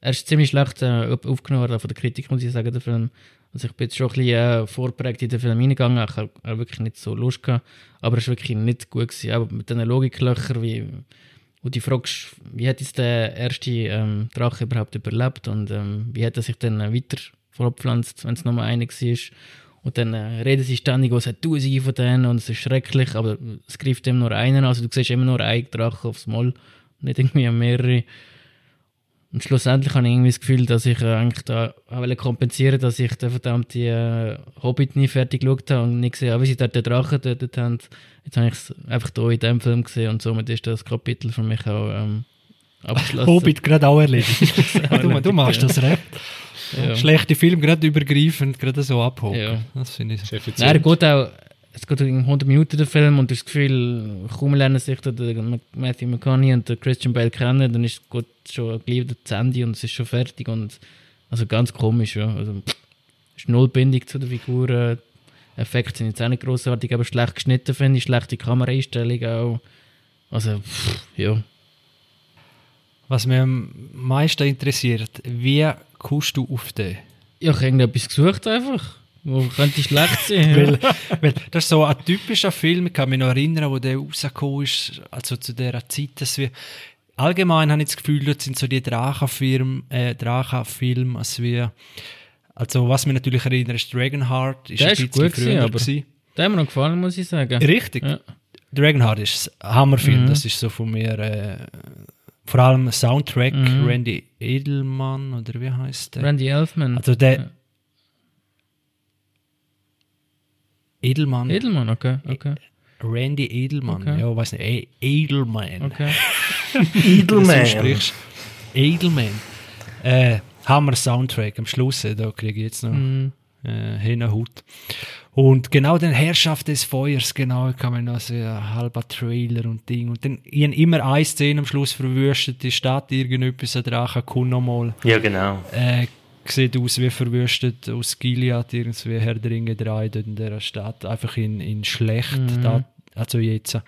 Er ist ziemlich schlecht äh, aufgenommen worden von der Kritik, muss ich sagen, der Film. Also ich bin jetzt schon ein bisschen äh, vorprägt in den Film reingegangen. Ich habe wirklich nicht so Lust gehabt. Aber es war wirklich nicht gut. Gewesen. Aber mit diesen Logiklöchern, wie wo du fragst, wie hat jetzt der erste ähm, Drache überhaupt überlebt und ähm, wie hat er sich dann weiter fortpflanzt, wenn es nur einer war. Und dann äh, reden sie ständig, es hat tausende von denen und es ist schrecklich, aber es greift immer nur einen, also du siehst immer nur einen Drache aufs Mal, nicht irgendwie mehrere. Und schlussendlich habe ich irgendwie das Gefühl, dass ich äh, eigentlich da kompensieren dass ich den verdammten äh, Hobbit nie fertig geschaut habe und nicht gesehen habe, wie sie dort den Drachen getötet haben. Jetzt habe ich es einfach hier in diesem Film gesehen und somit ist das Kapitel für mich auch ähm, abgeschlossen. Hobbit gerade auch erledigt. du, du machst das recht. Ja. Schlechte Film gerade übergreifend, gerade so abholen. Ja. Das finde ich effizient. Nein, geht auch, es geht in 100 Minuten der Film und das Gefühl, kaum lernen sich der Matthew McConaughey und der Christian Bale kennen, dann ist es schon gleich das Ende und es ist schon fertig und also ganz komisch, ja. Also, ist null Bindung zu der Figur. Effekte sind jetzt auch nicht grossartig, aber schlecht geschnitten finde ich, schlechte Kameraeinstellung auch. Also, pff, ja. Was mich am meisten interessiert, wie kommst du auf den? Ja, ich habe irgendetwas gesucht einfach. Wo könnte schlecht sein? weil, weil, das ist so ein typischer Film, ich kann mich noch erinnern, wo der rausgekommen ist, also zu dieser Zeit, dass wir allgemein habe ich das Gefühl, dort sind so die Drachenfilme, äh, Drachenfilme, als wir also was mir natürlich erinnert ist Dragonheart, ist der ein ist bisschen gut früher gewesen. Der hat mir noch gefallen, muss ich sagen. Richtig. Ja. Dragonheart ist ein Hammerfilm, mhm. das ist so von mir äh, vor allem Soundtrack, mhm. Randy Edelman oder wie heißt der? Randy Elfman. Also der ja. Edelmann. Edelmann, okay, okay. Randy Edelmann, okay. ja, weiß nicht, e Edelman. Okay. Edelman. Edelman. Äh, Hammer Soundtrack am Schluss, äh, da kriege ich jetzt noch mm. äh, Hut. Und genau den Herrschaft des Feuers, genau, kann man noch so ein halber Trailer und Ding. Und dann ich immer eine Szene am Schluss verwüstet, die Stadt irgendetwas, ein Drache kommt nochmal. Ja, genau. Äh, sieht aus wie verwüstet aus Gilead, irgendwie Herr der Ringe 3 dort in dieser Stadt. Einfach in, in schlecht, mhm. da, also jetzt.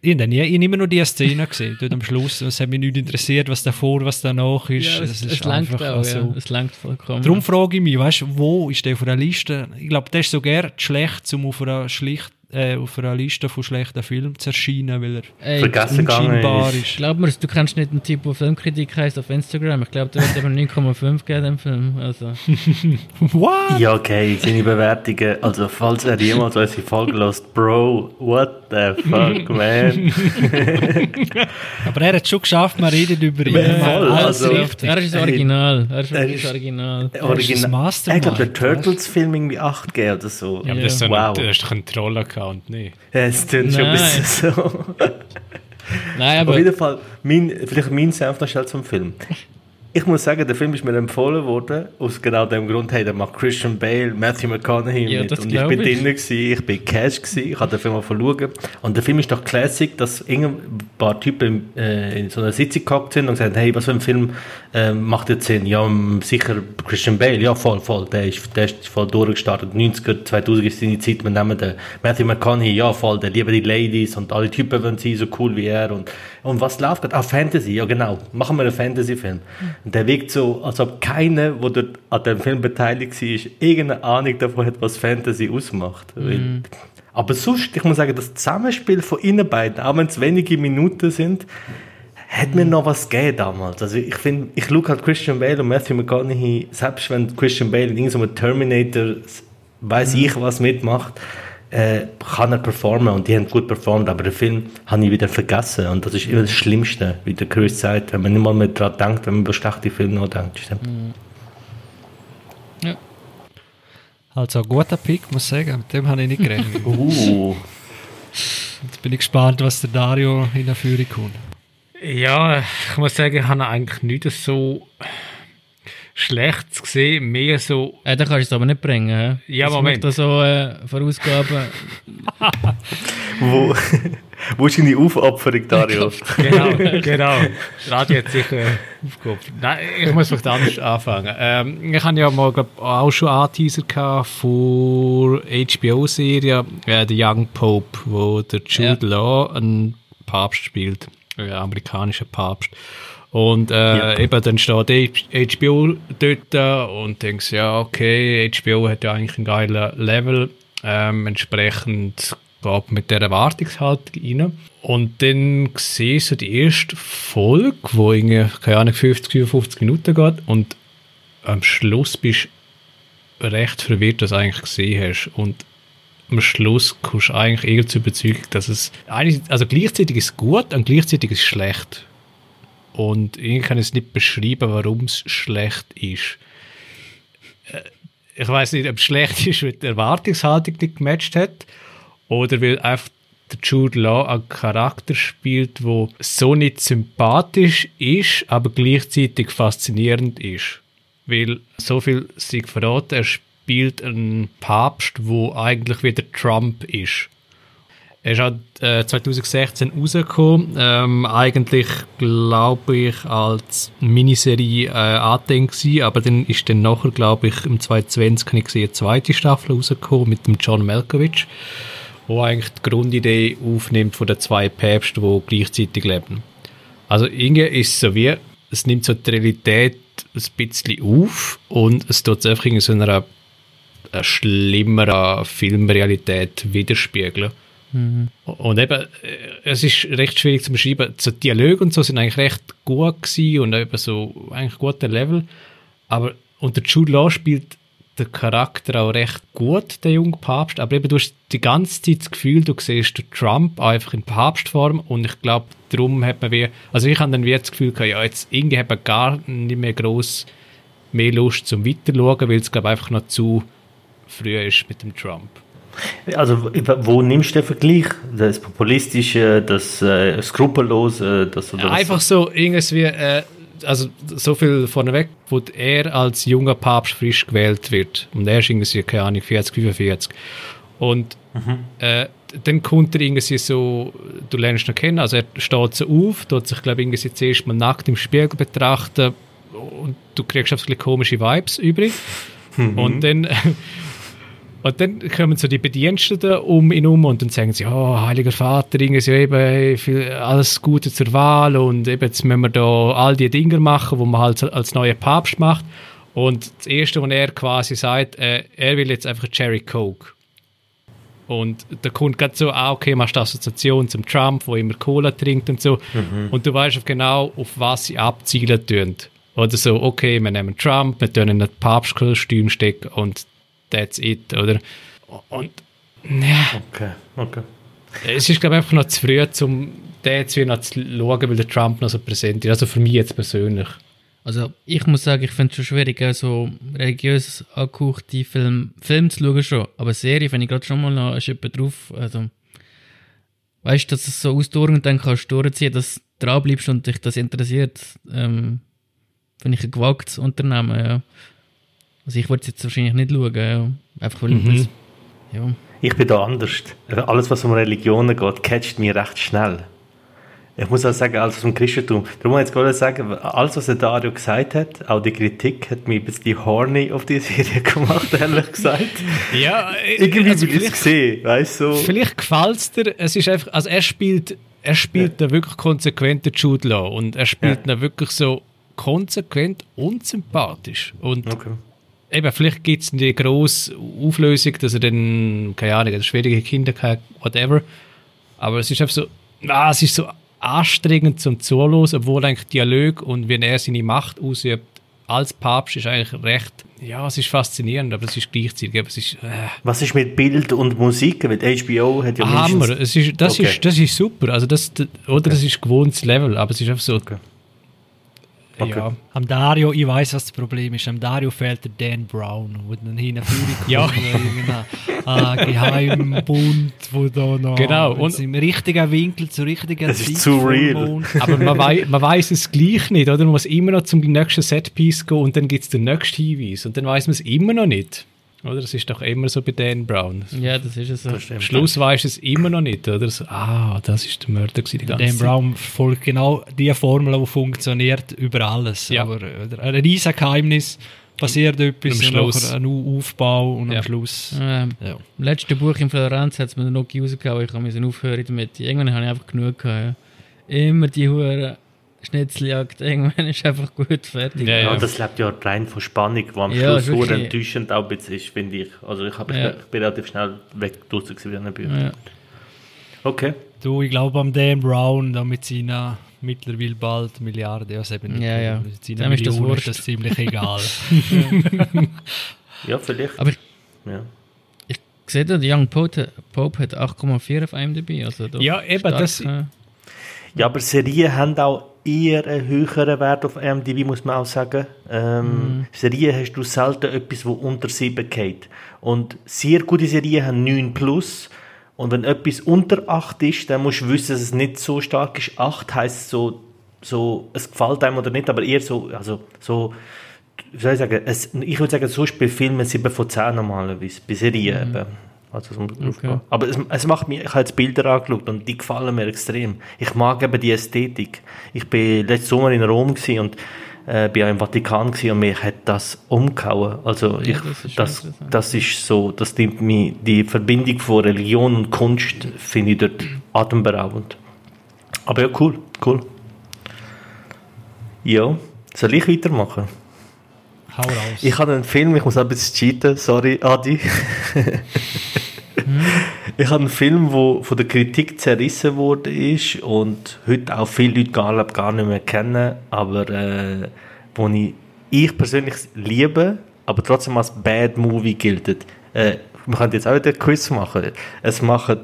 Ich habe immer nur die Szene gesehen, dort am Schluss. Es hat mich nicht interessiert, was davor, was danach ist. Ja, es, es, es langt auch, also, ja. Es langt vollkommen. Darum frage ich mich, weißt, wo ist der von der Liste? Ich glaube, der ist so gern schlecht, um auf einer schlicht äh, auf einer Liste von schlechten Filmen zu erscheinen, weil er unscheinbar ist. Glaub mir, du kennst nicht einen Typ, der Filmkritik heißt auf Instagram. Ich glaube, der wird eben 9,5 geben, dem Film. Also. what? Ja, okay, seine Bewertungen. Also, falls er jemals unsere Folge lässt, Bro, what the fuck, man? Aber er hat es schon geschafft, man redet über ihn. Voll, also, er ist das Original. Er ist das Original. Original. Ich glaube, der Turtles-Film irgendwie 8 g oder so. Ja, aber das ist, so wow. eine, Kontrolle Account, nicht. Ja, es klingt schon ein bisschen so. Nein, aber... Auf jeden Fall, mein, vielleicht mein Senf noch schnell zum Film ich muss sagen, der Film ist mir empfohlen worden, aus genau dem Grund, hey, da macht Christian Bale, Matthew McConaughey ja, mit. Und ich bin drin gewesen, ich bin Cash gewesen, ich habe den Film mal schauen. Und der Film ist doch Classic, dass ein paar Typen äh, in so einer Sitzung gehockt sind und gesagt hey, was für ein Film äh, macht jetzt Sinn? Ja, sicher Christian Bale, ja, voll, voll, der ist, der ist voll durchgestartet. 90er, 2000 ist seine Zeit, wir nehmen den Matthew McConaughey, ja, voll, der liebt die Ladies und alle Typen wollen sein, so cool wie er. Und, und was läuft gerade? Ah, Fantasy, ja genau, machen wir einen Fantasy-Film. Und der wirkt so, als ob keiner, der dort an dem Film beteiligt war, irgendeine Ahnung davon hat, was Fantasy ausmacht. Mhm. Aber sonst, ich muss sagen, das Zusammenspiel von ihnen beiden, auch wenn es wenige Minuten sind, hat mir noch was gegeben damals. Also ich finde, ich schaue halt Christian Bale und Matthew McConaughey, selbst wenn Christian Bale in irgendeinem Terminator, weiß mhm. ich was mitmacht, äh, kann er performen und die haben gut performt, aber den Film habe ich wieder vergessen und das ist immer das Schlimmste, wie der Chris sagt, wenn man nicht mal mehr daran denkt, wenn man über schlechte Filme nachdenkt. Mhm. Ja. Also ein guter Pick, muss ich sagen. Mit dem habe ich nicht gerechnet. Uh. Jetzt bin ich gespannt, was der Dario in der Führung kommt. Ja, ich muss sagen, ich habe eigentlich nicht so schlecht gesehen, mehr so. Äh, da kannst du es aber nicht bringen. He? Ja, Das Moment. Da so äh, Vorausgaben. Wo, wo ist deine Aufopferung, Dario? Genau, genau. Radio hat sicher aufgehoben. Nein, ich muss vielleicht anders anfangen. Ähm, ich habe ja mal glaub, auch schon Anteaser gehabt von HBO-Serie äh, The Young Pope, wo der Jude Law einen Papst spielt, einen amerikanischen Papst. Und äh, Ja. eben dann steht HBO dort und denkst, ja, okay, HBO hat ja eigentlich einen geilen Level. Ähm, entsprechend geht mit der Erwartungshaltung rein. Und dann siehst du die erste Folge, wo irgendwie, keine Ahnung, 50, 55 Minuten geht und am Schluss bist du recht verwirrt, was du eigentlich gesehen hast. Und am Schluss kommst du eigentlich eher zur Überzeugung, dass es also gleichzeitig ist es gut und gleichzeitig ist es schlecht. Und ich kann es nicht beschreiben, warum es schlecht ist. Äh, Ich weiß nicht, ob es schlecht ist, weil die Erwartungshaltung nicht gematcht hat oder weil einfach der Jude Law einen Charakter spielt, wo so nicht sympathisch ist, aber gleichzeitig faszinierend ist. Weil so viel sich verraten, er spielt einen Papst, wo eigentlich wieder Trump ist. Er ist halt, äh, 2016 rausgekommen, ähm, eigentlich glaube ich als Miniserie äh, angedenkt aber dann ist dann nachher, glaube ich, im 2020 habe ich gesehen, eine zweite Staffel rausgekommen mit dem John Malkovich, wo eigentlich die Grundidee aufnimmt von den zwei Päpsten, die gleichzeitig leben. Also irgendwie ist so wie, es nimmt so die Realität ein bisschen auf und es tut es einfach in so einer, einer schlimmeren Filmrealität widerspiegeln. Und eben, äh, es ist recht schwierig zu beschreiben. So Dialoge und so sind eigentlich recht gut gewesen und eben so eigentlich guter Level. Aber unter Jude Law spielt der Charakter auch recht gut, der junge Papst. Aber eben, du hast die ganze Zeit das Gefühl, du siehst den Trump einfach in Papstform und ich glaube, darum hat man wie, also ich habe dann wie das Gefühl gehabt, ja, jetzt irgendwie hat man gar nicht mehr gross mehr Lust zum Weiterschauen, weil es glaube einfach noch zu früh ist mit dem Trump. Also, wo nimmst du den Vergleich? Das Populistische, das äh, Skrupellose, das oder Einfach so irgendwie, äh, also so viel vorneweg, wo er als junger Papst frisch gewählt wird. Und er ist irgendwie, keine Ahnung, 40, 45. Und äh, dann kommt er irgendwie so, du lernst ihn kennen, also er steht so auf, tut sich, glaube ich, irgendwie zuerst mal nackt im Spiegel betrachten und du kriegst einfach so ein bisschen komische Vibes übrig. Und dann... Und dann kommen so die Bediensteten um ihn um und dann sagen sie, oh, Heiliger Vater, irgendwie so eben viel, alles Gute zur Wahl und eben jetzt müssen wir da all die Dinge machen, wo man halt als neuer Papst macht. Und das Erste, was er quasi sagt, äh, er will jetzt einfach Cherry Coke. Und da kommt gerade so, ah, okay, machst du Assoziation zum Trump, wo immer Cola trinkt und so. Und du weißt genau, auf was sie abzielen tun. Oder so, okay, wir nehmen Trump, wir tun in ein Papstkostüm stecken und that's it, oder? Und ja, Okay, okay. es ist, glaube ich, einfach noch zu früh, um den jetzt wieder noch zu schauen, weil der Trump noch so präsent ist. Also für mich jetzt persönlich. Also ich muss sagen, ich finde es schon schwierig, auch so religiös angehauchte Film, Film zu schauen schon. Aber Serie, wenn ich gerade schon mal noch ist jemand drauf, also weißt du, dass es so ausdauern und dann kannst du durchziehen, dass du dran bleibst und dich das interessiert, ähm, finde ich ein gewagtes Unternehmen, ja. Also ich würde es jetzt wahrscheinlich nicht schauen, ja. Einfach weil Mhm. es- ja. Ich bin da anders. Alles, was um Religionen geht, catcht mich recht schnell. Ich muss auch sagen, alles vom Christentum. Darum muss ich jetzt gerade sagen, alles, was der Dario gesagt hat, auch die Kritik, hat mich ein bisschen horny auf die Serie gemacht, ehrlich gesagt. Ja, Irgendwie also will ich es sehen, weißt du? So. Vielleicht gefällt es dir, es ist einfach, also er spielt, er spielt da wirklich konsequent den Jude Law und er spielt Ja. da wirklich so konsequent und sympathisch. Und Okay. Eben, vielleicht gibt es eine grosse Auflösung, dass er dann, keine Ahnung, schwierige Kinder hat, whatever. Aber es ist einfach so, ah, es ist so anstrengend zum Zuhören, obwohl eigentlich Dialog und wenn er seine Macht ausübt als Papst ist eigentlich recht, ja, es ist faszinierend, aber es ist gleichzeitig, eben, es ist, äh, Was ist mit Bild und Musik? Weil HBO hat ja Hammer. mindestens... Es ist, das, Okay. ist, das ist super. Also das, oder das ist gewohntes Level, aber es ist einfach so. Okay. Ja. Am Dario, ich weiß, was das Problem ist. Am Dario fehlt der Dan Brown, wo dann kommt. Ja. Ah, Geheimbund, wo da noch Genau, und im richtigen Winkel zur richtigen Das ist Zeit zu real. Aber man, wei man weiß es gleich nicht, oder? Man muss immer noch zum nächsten Setpiece gehen und dann gibt es den nächsten Hinweis. Und dann weiß man es immer noch nicht. Oder? Das ist doch immer so bei Dan Brown. Ja, das ist es so. Am Schluss weiß es immer noch nicht, oder? So, ah, das ist der Mörder gewesen, die ganze Dan Zeit. Brown folgt genau die Formel, die funktioniert über alles. Ja. Aber äh, ein riesen Geheimnis, passiert etwas, Am und Schluss. ein Aufbau und Ja. am Schluss. Ähm, Ja. Im letzten Buch in Florenz hat es mir noch rausgehauen, ich musste aufhören damit. Irgendwann habe ich einfach genug gehabt. Ja. Immer die hure Schnitzeljagd, irgendwann ist einfach gut fertig. Ja, Ja, ja. das lebt ja rein von Spannung, die am Ja, Schluss sehr enttäuschend auch ein bisschen ist, finde ich. Also ich, hab, Ja. ich bin relativ schnell weg draussen gewesen bei diesen Büchern. Ja. Okay. Du, ich glaube am Dan Brown, da mit seiner mittlerweile bald Milliarden, ja, eben Ja, ja. Dem ist das wurscht. ist das ziemlich egal. Ja, vielleicht. Aber ich, ja. ich sehe da, der Young Pope, Pope hat 8,4 auf IMDb. Also doch Ja, eben, stark, das- äh, ja, aber Serien haben auch eher einen höheren Wert auf IMDb, muss man auch sagen. Ähm, Serien hast du selten etwas, wo unter 7 geht. Und sehr gute Serien haben 9 plus. Und wenn etwas unter 8 ist, dann musst du wissen, dass es nicht so stark ist. 8 heisst so, so es gefällt einem oder nicht, aber eher so, also so, wie soll ich sagen, es, ich würde sagen, sonst bei Filmen 7 von 10 normalerweise, bei Serien eben. Also, drauf Okay. Aber es, es macht mir, ich habe jetzt Bilder angeschaut und die gefallen mir extrem. Ich mag eben die Ästhetik. Ich bin letzten Sommer in Rom und äh, bin auch im Vatikan gewesen und mich hat das umgehauen. Also ich, das ist das, das ist so, das nimmt mich, die Verbindung von Religion und Kunst finde ich dort atemberaubend. Aber ja, cool, cool. Ja, soll ich weitermachen? Hau raus. Ich habe einen Film, ich muss ein bisschen cheaten, sorry, Adi. ich habe einen Film, der von der Kritik zerrissen wurde ist und heute auch viele Leute gar, gar nicht mehr kennen, aber äh, wo ich, ich persönlich liebe, aber trotzdem als Bad Movie gilt. Äh, wir können jetzt auch wieder einen Quiz machen. Es machen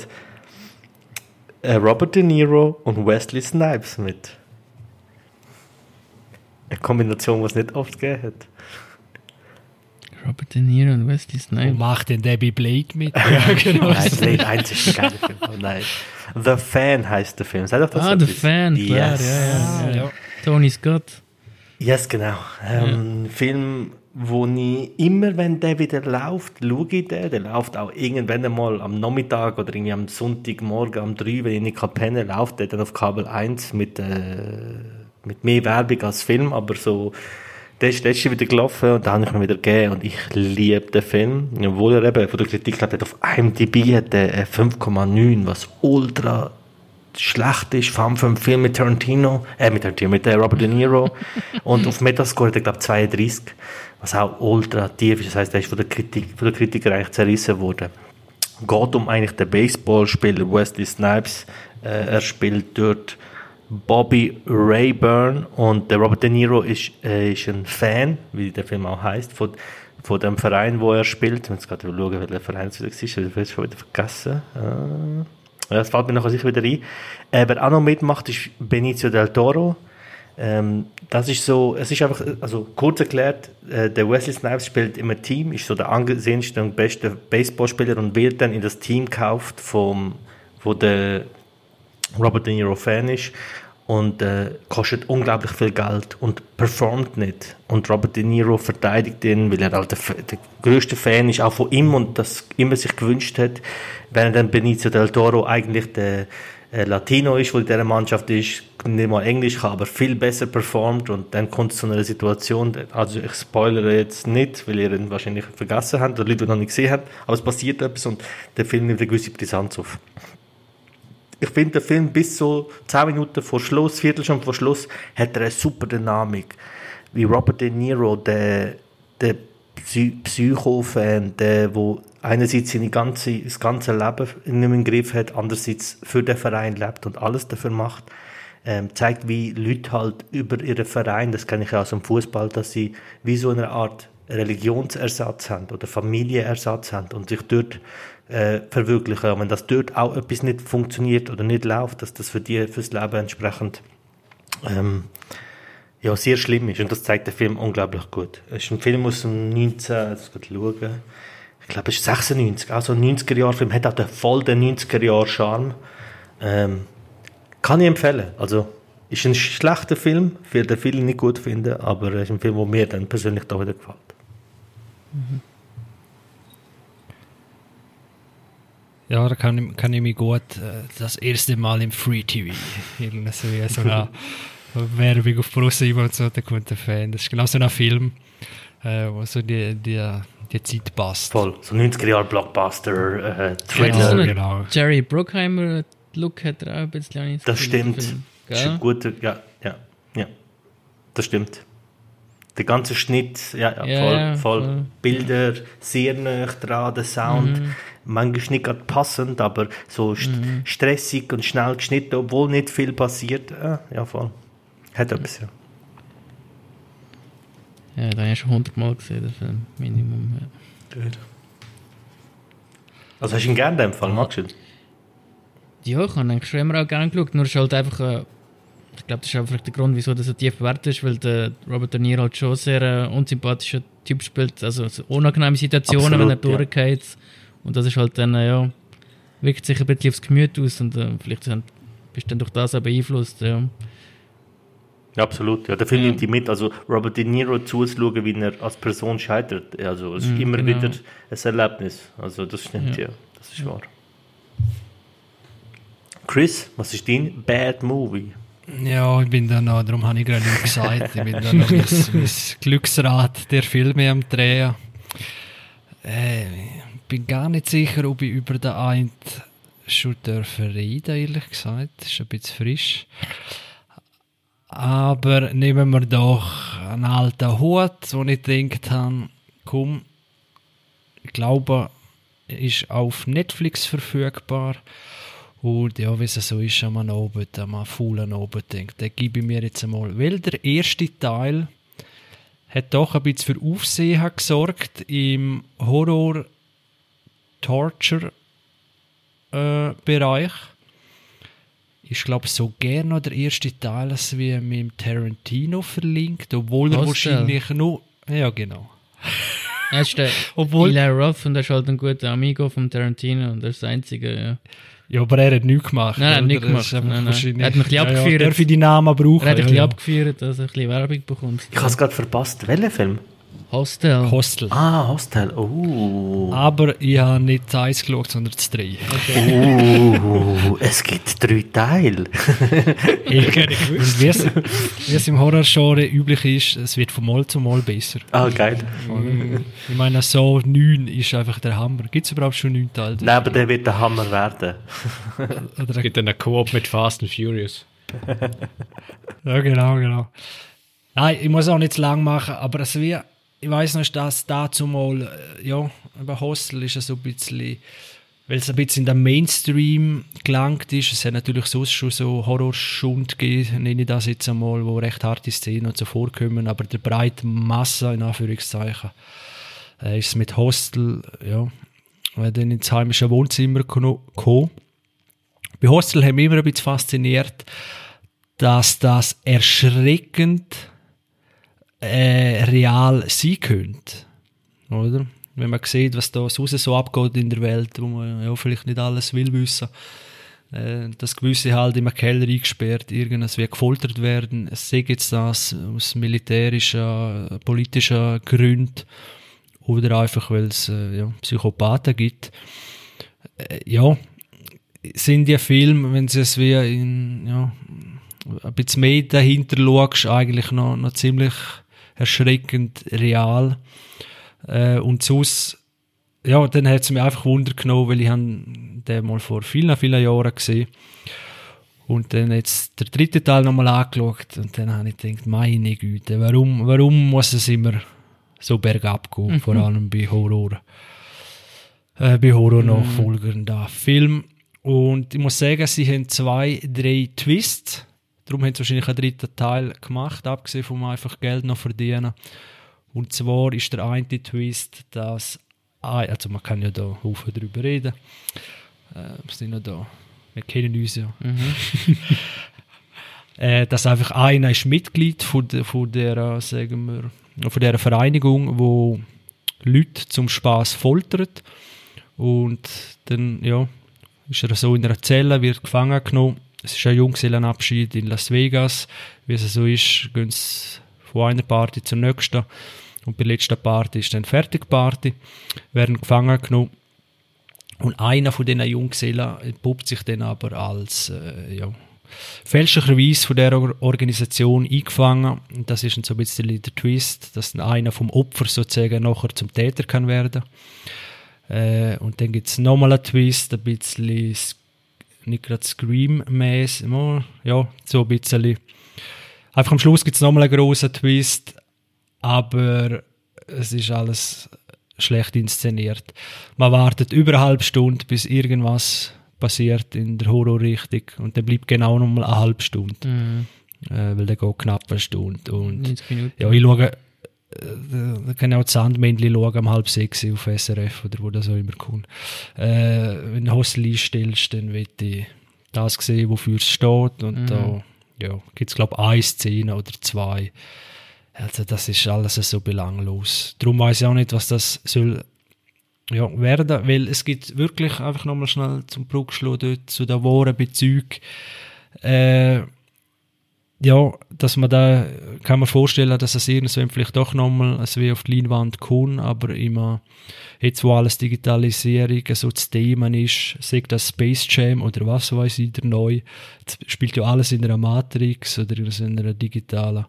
äh, Robert De Niro und Wesley Snipes mit. Eine Kombination, die es nicht oft gegeben hat. Robert De Niro und Wesley Und Snipes. macht den Debbie Blake mit. ja, genau. Nein, Blade 1 ist ein geiler Film. Oh nein. The Fan heißt der Film. Sag doch das Ah, The. Fan, klar, Yes. ja, ja, ja. ja. Tony Scott. Yes, genau. Ähm, Film, wo ich immer, wenn der wieder läuft, schaue ich den. Der läuft auch irgendwann einmal am Nachmittag oder irgendwie am Sonntagmorgen um 3, wenn ich nicht kann pennen kann, läuft der dann auf Kabel 1 mit, äh, mit mehr Werbung als Film, aber so, der ist letztes wieder gelaufen und da habe ich mir wieder gegeben und ich liebe den Film. Obwohl er eben von der Kritik hat, auf IMDb hat er äh, 5,9, was ultra schlecht ist, vor allem für einen Film mit Tarantino, äh, mit Tarantino, mit äh, Robert De Niro. und auf Metascore hat er, glaube 32, was auch ultra tief ist. Das heißt, er ist von der Kritik, von der Kritiker eigentlich zerrissen worden. Geht um eigentlich den Baseballspieler Wesley Snipes. Äh, er spielt dort Bobby Rayburn und der Robert De Niro ist, äh, ist ein Fan, wie der Film auch heißt, von, von dem Verein, wo er spielt. Ich muss gerade schauen, welcher Verein es wieder ist, ich habe schon wieder vergessen. Ja, das fällt mir nachher sicher wieder ein. Äh, wer auch noch mitmacht, ist Benicio del Toro. Ähm, das ist so, es ist einfach, also kurz erklärt, äh, der Wesley Snipes spielt im Team, ist so der angesehenste und beste Baseballspieler und wird dann in das Team gekauft vom, wo der Robert De Niro Fan ist und äh, kostet unglaublich viel Geld und performt nicht. Und Robert De Niro verteidigt ihn, weil er halt der, der größte Fan ist, auch von ihm und das immer sich gewünscht hat, während dann Benicio del Toro eigentlich der äh, Latino ist, der in dieser Mannschaft ist, nicht mal Englisch kann, aber viel besser performt und dann kommt es zu einer Situation, also ich spoilere jetzt nicht, weil ihr ihn wahrscheinlich vergessen habt oder Leute, noch nicht gesehen haben, aber es passiert etwas und der Film nimmt eine gewisse Brisanz auf ich finde, der Film bis so 10 Minuten vor Schluss, Viertelstunde vor Schluss, hat er eine super Dynamik. Wie Robert De Niro, der, der Psy Psycho-Fan, der wo einerseits seine ganze, das ganze Leben in im Griff hat, andererseits für den Verein lebt und alles dafür macht, ähm, zeigt, wie Leute halt über ihren Verein, das kenne ich ja aus dem Fußball, dass sie wie so eine Art Religionsersatz haben oder Familienersatz haben und sich dort äh, verwirklichen. Und wenn das dort auch etwas nicht funktioniert oder nicht läuft, dass das für die fürs Leben entsprechend ähm, ja, sehr schlimm ist. Und das zeigt der Film unglaublich gut. Es ist ein Film aus dem 19, jetzt schauen. Ich glaube, es ist 96, also ein 90er-Jahr-Film, hat auch den voll den 90er-Jahr-Charme. Ähm, kann ich empfehlen. Also, ist ein schlechter Film, den viele nicht gut finden, aber es ist ein Film, der mir dann persönlich da wieder gefällt. Ja, da kann ich, kann ich mich gut äh, das erste Mal im Free TV, irgendwie so wie so eine Werbung auf ProSieben und so, da kommt der Fan. Das ist genau so ein Film, äh, wo so die, die, die Zeit passt. Voll, so 90er-Jahre-Blockbuster, äh, Ja, das ist so Thriller. ein genau. Jerry Bruckheimer-Look hat er auch ein bisschen. Das stimmt. Film. Das ist guter, ja, ja, ja. Das stimmt. Der ganze Schnitt, ja, ja, Ja, voll, ja, voll. voll. Bilder, sehr nah dran, der Sound. Mhm. Manchmal nicht gerade passend, aber so st Mhm. stressig und schnell geschnitten, obwohl nicht viel passiert. Ja, ja voll. Hat etwas, ja. Ja, den habe ich schon hundertmal gesehen, den Film. Minimum. Ja. Also hast du ihn gerne in dem Fall, magst du ihn? Ja, ich habe eigentlich schon immer auch gerne geschaut. Nur ist halt einfach, äh, ich glaube, das ist einfach der Grund, wieso das so tief wert ist, weil der Robert De Niro halt schon sehr äh, unsympathischer Typ spielt. Also so unangenehme Situationen, wenn er Absolut, ja. durchgeht. Und das ist halt dann, äh, ja, wirkt sich ein bisschen aufs Gemüt aus und äh, vielleicht sind, bist du dann durch das auch beeinflusst. Ja. Absolut. Ja, der Film nimmt die mit. Also Robert De Niro zuzuschauen, wie er als Person scheitert. Also es ist Mhm, immer genau. wieder ein Erlebnis. Also das stimmt, ja. Ja. Das ist wahr. Chris, was ist dein Bad Movie? Ja, ich bin da noch, darum habe ich gerade nicht gesagt, ich bin da noch mein, mein Glücksrad der Filme am Drehen. Äh, ich bin gar nicht sicher, ob ich über den einen schon dürfen reden, ehrlich gesagt. Ist ein bisschen frisch. Aber nehmen wir doch einen alten Hut, wo ich gedacht habe, komm, ich glaube, ist auf Netflix verfügbar. Und ja, wie es so ist, am Abend, am faulen Abend, denkt, den gebe ich mir jetzt einmal. Weil der erste Teil hat doch ein bisschen für Aufsehen gesorgt im Horror-Torture-Bereich. ich glaube so gerne noch der erste Teil, als wie mit dem Tarantino verlinkt, obwohl er Hostel. wahrscheinlich nur... Ja, genau. Er ist der Obwohl- Eli Roth und er ist halt ein guter Amigo vom Tarantino und das ist das Einzige, ja. Ja, aber er hat nichts gemacht. Nein, er hat nichts gemacht. Nein, nein. Er hat mich ein bisschen Ja, ja, abgeführt. Darf ich die Namen brauchen? Er hat ein ja, bisschen ja. abgeführt, dass er ein bisschen Werbung bekommt. Ich habe es gerade verpasst. Welcher Film? Hostel. Hostel. Ah, Hostel. Oh. Aber ich habe nicht das eins geschaut, sondern das drei. Oh, es gibt drei Teile. Und wie es, wie es im Horrorgenre üblich ist, es wird von Mal zu Mal besser. Ah, geil. Ich meine, so neun ist einfach der Hammer. Gibt es überhaupt schon neun Teile? Nein, aber der wird der Hammer werden. Oder Es gibt dann einen Koop mit Fast and Furious. Ja, genau, genau. Nein, ich muss auch nicht zu lang machen, aber es wie, ich weiß noch, ist das dazu mal, äh, ja, bei Hostel ist es so ein bisschen, weil es ein bisschen in den Mainstream gelangt ist. Es hat natürlich sonst schon so Horrorschund gegeben, nenne ich das jetzt einmal, wo recht harte Szenen und so vorkommen, aber der breite Masse, in Anführungszeichen, äh, ist es mit Hostel, ja, äh, dann ins heimische Wohnzimmer gekommen. Bei Hostel haben mich immer ein bisschen fasziniert, dass das erschreckend äh, real sein könnte. Oder? Wenn man sieht, was da sonst so abgeht in der Welt, wo man ja vielleicht nicht alles will wissen. Äh, dass gewisse halt einem Keller eingesperrt, irgendwas wie gefoltert werden. Sei jetzt das aus militärischen, politischen Gründen oder einfach, weil es äh, ja, Psychopathen gibt. Äh, ja, sind die Filme, wenn sie es wie in, ja, ein bisschen mehr dahinter schaust, eigentlich noch, noch ziemlich erschreckend real. Äh, und sonst, ja, dann hat es mich einfach Wunder genommen, weil ich den mal vor vielen, vielen Jahren gesehen und dann jetzt der dritte Teil nochmal angeschaut und dann habe ich gedacht, meine Güte, warum, warum muss es immer so bergab gehen, vor allem bei Horror, äh, bei Horror-Nachfolgern da Film. Und ich muss sagen, sie haben zwei, drei Twists. Darum haben sie wahrscheinlich einen dritten Teil gemacht, abgesehen vom einfach Geld noch verdienen. Und zwar ist der eine Twist, dass, ah, also man kann ja da Haufen drüber reden. Äh, wir sind noch da. Wir kennen uns ja. äh, dass einfach einer ist Mitglied von, der, von der, sagen wir, von der Vereinigung, wo Leute zum Spaß foltert und dann ja ist er so in einer Zelle, wird gefangen genommen. Es ist ein Junggesellenabschied in Las Vegas, wie es so ist, gehen sie von einer Party zur nächsten und bei der letzten Party ist dann Fertigparty, werden gefangen genommen und einer von diesen Junggesellen entpuppt sich dann aber als äh, ja, fälschlicherweise von der Organisation eingefangen. Und das ist dann so ein bisschen der Twist, dass dann einer vom Opfer sozusagen nachher zum Täter kann werden. Äh, und dann gibt es nochmal einen Twist, ein bisschen nicht gerade Scream-mäßig, ja, so ein bisschen. Einfach am Schluss gibt es nochmal einen großen Twist, aber es ist alles schlecht inszeniert. Man wartet über eine halbe Stunde, bis irgendwas passiert in der Horrorrichtung und dann bleibt genau noch mal eine halbe Stunde. Mhm. Äh, weil der geht knapp eine Stunde. Und ja, ich schaue, da kann ich auch die Sandmännchen schauen um halb sechs auf SRF oder wo das auch immer kommt. Äh, wenn du Hostel einstellst, dann wird ich das sehen, wofür es steht und mhm. da ja, gibt es glaube ich eine Szene oder zwei. Also das ist alles so belanglos. Darum weiß ich auch nicht, was das soll ja, werden, weil es gibt wirklich einfach nochmal schnell zum Bruchschluss dort zu den wahren Bezügen, äh, ja, dass man da, kann man vorstellen, dass es irgendwann vielleicht doch nochmal es wie auf die Leinwand kommt, aber immer, jetzt wo alles Digitalisierung so das Thema ist, sagt das Space Jam oder was weiß ich, der neu, spielt ja alles in einer Matrix oder in einer digitalen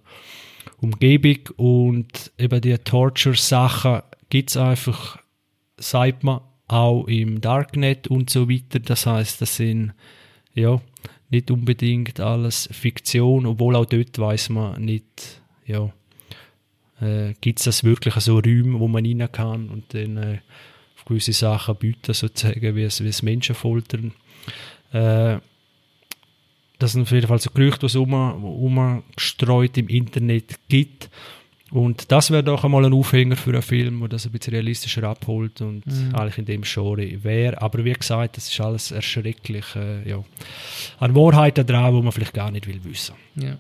Umgebung und eben die Torture-Sachen gibt es einfach sagt man auch im Darknet und so weiter. Das heißt, das sind ja nicht unbedingt alles Fiktion, obwohl auch dort weiß man nicht, ja, äh, gibt es das wirklich so Räume, wo man rein kann und dann äh, auf gewisse Sachen bieten, sozusagen, wie es, Menschen foltern. Äh, das sind auf jeden Fall so Gerüchte, die es umgestreut im Internet gibt. Und das wäre doch einmal ein Aufhänger für einen Film, der das ein bisschen realistischer abholt und mhm. eigentlich in dem Genre wäre. Aber wie gesagt, das ist alles erschrecklich. Äh, ja. An Wahrheiten dran, die man vielleicht gar nicht will wissen. Ja.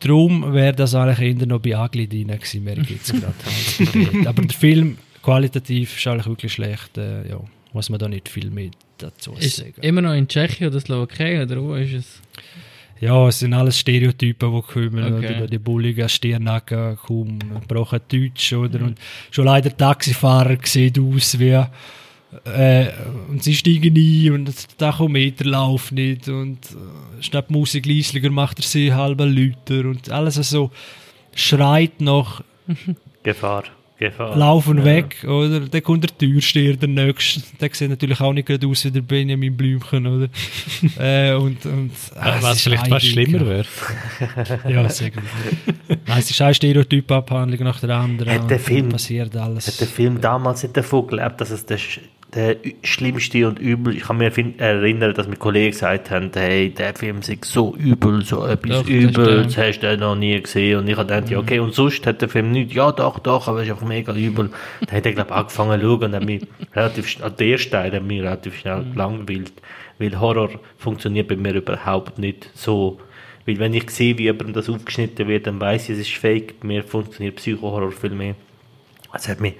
Darum wäre das eigentlich eher noch bei Agli drin gewesen, ich jetzt gerade. Aber der Film, qualitativ, ist eigentlich wirklich schlecht. Äh, ja, muss man da nicht viel mehr dazu ist sagen. Immer noch in Tschechien oder Slowakei oder wo ist es? Ja, es sind alles Stereotypen, die kommen. Okay. Oder die bulligen Stirnacken, kaum brauchen Deutsch. Oder? Und schon leider Taxifahrer sieht aus wie. Äh, und sie steigen ein und der Tachometer läuft nicht und äh, statt Musik leislicher macht er sie halber Lüter und alles so schreit nach Gefahr. Gefahr. Laufen ja. weg, oder? Dann kommt der Türsteher, der Nächste. Der sieht natürlich auch nicht gerade aus wie der Benjamin Blümchen, oder? äh, und, und, äh, Was vielleicht fast schlimmer wäre. ja, sehr gut. Nein, es ist eine Stereotypabhandlung nach der anderen. Hat der Film, passiert alles. Hat der Film damals nicht davon gelebt, dass es das der schlimmste und übel. Ich kann mich erinnern, dass mir Kollegen gesagt haben, hey, der Film ist so übel, so etwas doch, übel, das, hast du noch nie gesehen. Und ich habe gedacht, ja, okay, und sonst hat der Film nicht, ja, doch, doch, aber es ist einfach mega übel. Dann hat er, glaube ich, angefangen zu schauen und hat mich relativ, an der Stelle hat mich relativ schnell mhm. gelangweilt. Weil Horror funktioniert bei mir überhaupt nicht so. Weil wenn ich sehe, wie jemandem das aufgeschnitten wird, dann weiß ich, es ist fake. Bei mir funktioniert Psycho-Horror viel mehr. Es hat mich